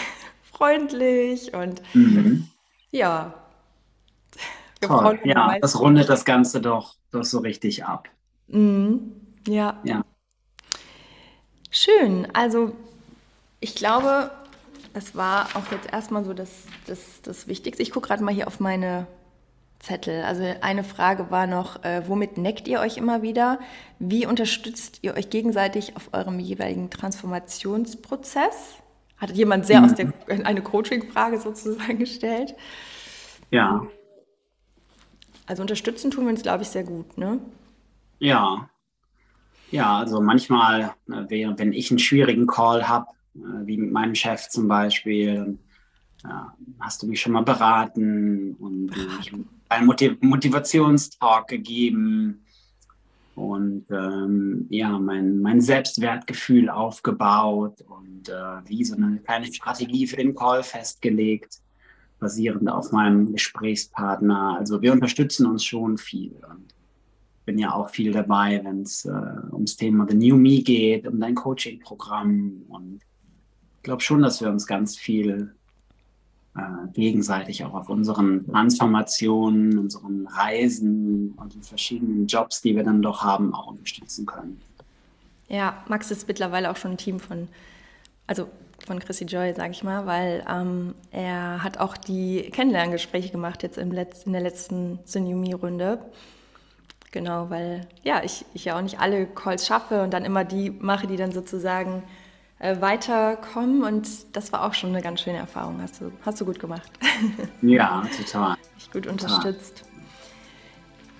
<laughs> freundlich und mhm. ja. Toll. Ja, das rundet das Ganze doch, doch so richtig ab. Mhm. Ja. Ja. Schön. Also ich glaube, das war auch jetzt erstmal so das, das, das Wichtigste. Ich gucke gerade mal hier auf meine Zettel. Also eine Frage war noch, äh, womit neckt ihr euch immer wieder? Wie unterstützt ihr euch gegenseitig auf eurem jeweiligen Transformationsprozess? Hat jemand sehr mhm. aus der eine Coaching-Frage sozusagen gestellt? Ja. Also unterstützen tun wir uns, glaube ich, sehr gut, ne? Ja. Ja, also manchmal, ne, wenn ich einen schwierigen Call habe, äh, wie mit meinem Chef zum Beispiel, ja, hast du mich schon mal beraten und einen Motivationstalk gegeben. Und ähm, ja, mein, mein Selbstwertgefühl aufgebaut und äh, wie so eine kleine Strategie für den Call festgelegt, basierend auf meinem Gesprächspartner. Also wir unterstützen uns schon viel und bin ja auch viel dabei, wenn es äh, ums Thema The New Me geht, um dein Coaching-Programm und glaube schon, dass wir uns ganz viel äh, gegenseitig auch auf unseren Transformationen, unseren Reisen und den verschiedenen Jobs, die wir dann doch haben, auch unterstützen können. Ja, Max ist mittlerweile auch schon ein Team von, also von Chrissy Joy, sage ich mal, weil ähm, er hat auch die Kennenlerngespräche gemacht jetzt im Letz-, in der letzten Synumie-Runde. Genau, weil ja, ich, ich ja auch nicht alle Calls schaffe und dann immer die mache, die dann sozusagen weiterkommen. Und das war auch schon eine ganz schöne Erfahrung. Hast du, hast du gut gemacht. <laughs> Ja, total. Ich gut unterstützt.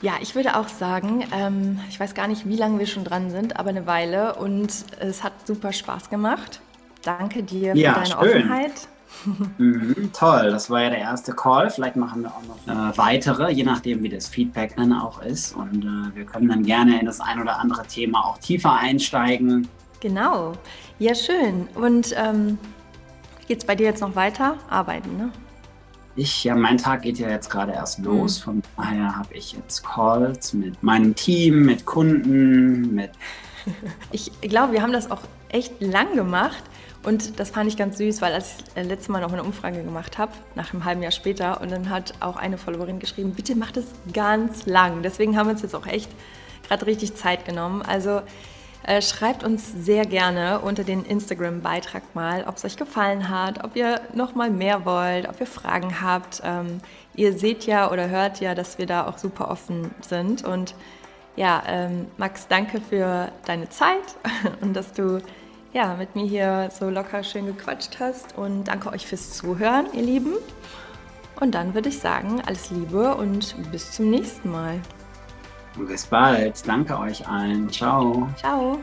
Ja, ich würde auch sagen, ähm, ich weiß gar nicht, wie lange wir schon dran sind, aber eine Weile und es hat super Spaß gemacht. Danke dir ja, für deine schön. Offenheit. <laughs> Mhm, toll, das war ja der erste Call. Vielleicht machen wir auch noch äh, weitere, je nachdem, wie das Feedback dann auch ist. Und äh, wir können dann gerne in das ein oder andere Thema auch tiefer einsteigen. Genau. Ja, schön. Und ähm, geht es bei dir jetzt noch weiter? Arbeiten, ne? Ich, ja, mein Tag geht ja jetzt gerade erst mhm. los. Mhm. Von daher habe ich jetzt Calls mit meinem Team, mit Kunden, mit. <laughs> ich glaube, wir haben das auch echt lang gemacht. Und das fand ich ganz süß, weil als ich letztes Mal noch eine Umfrage gemacht habe, nach einem halben Jahr später, und dann hat auch eine Followerin geschrieben, bitte macht es ganz lang. Deswegen haben wir uns jetzt auch echt gerade richtig Zeit genommen. Also äh, schreibt uns sehr gerne unter den Instagram-Beitrag mal, ob es euch gefallen hat, ob ihr noch mal mehr wollt, ob ihr Fragen habt. Ähm, ihr seht ja oder hört ja, dass wir da auch super offen sind. Und ja, ähm, Max, danke für deine Zeit <laughs> und dass du ja, mit mir hier so locker schön gequatscht hast. Und danke euch fürs Zuhören, ihr Lieben. Und dann würde ich sagen, alles Liebe und bis zum nächsten Mal. Bis bald. Danke euch allen. Ciao. Ciao.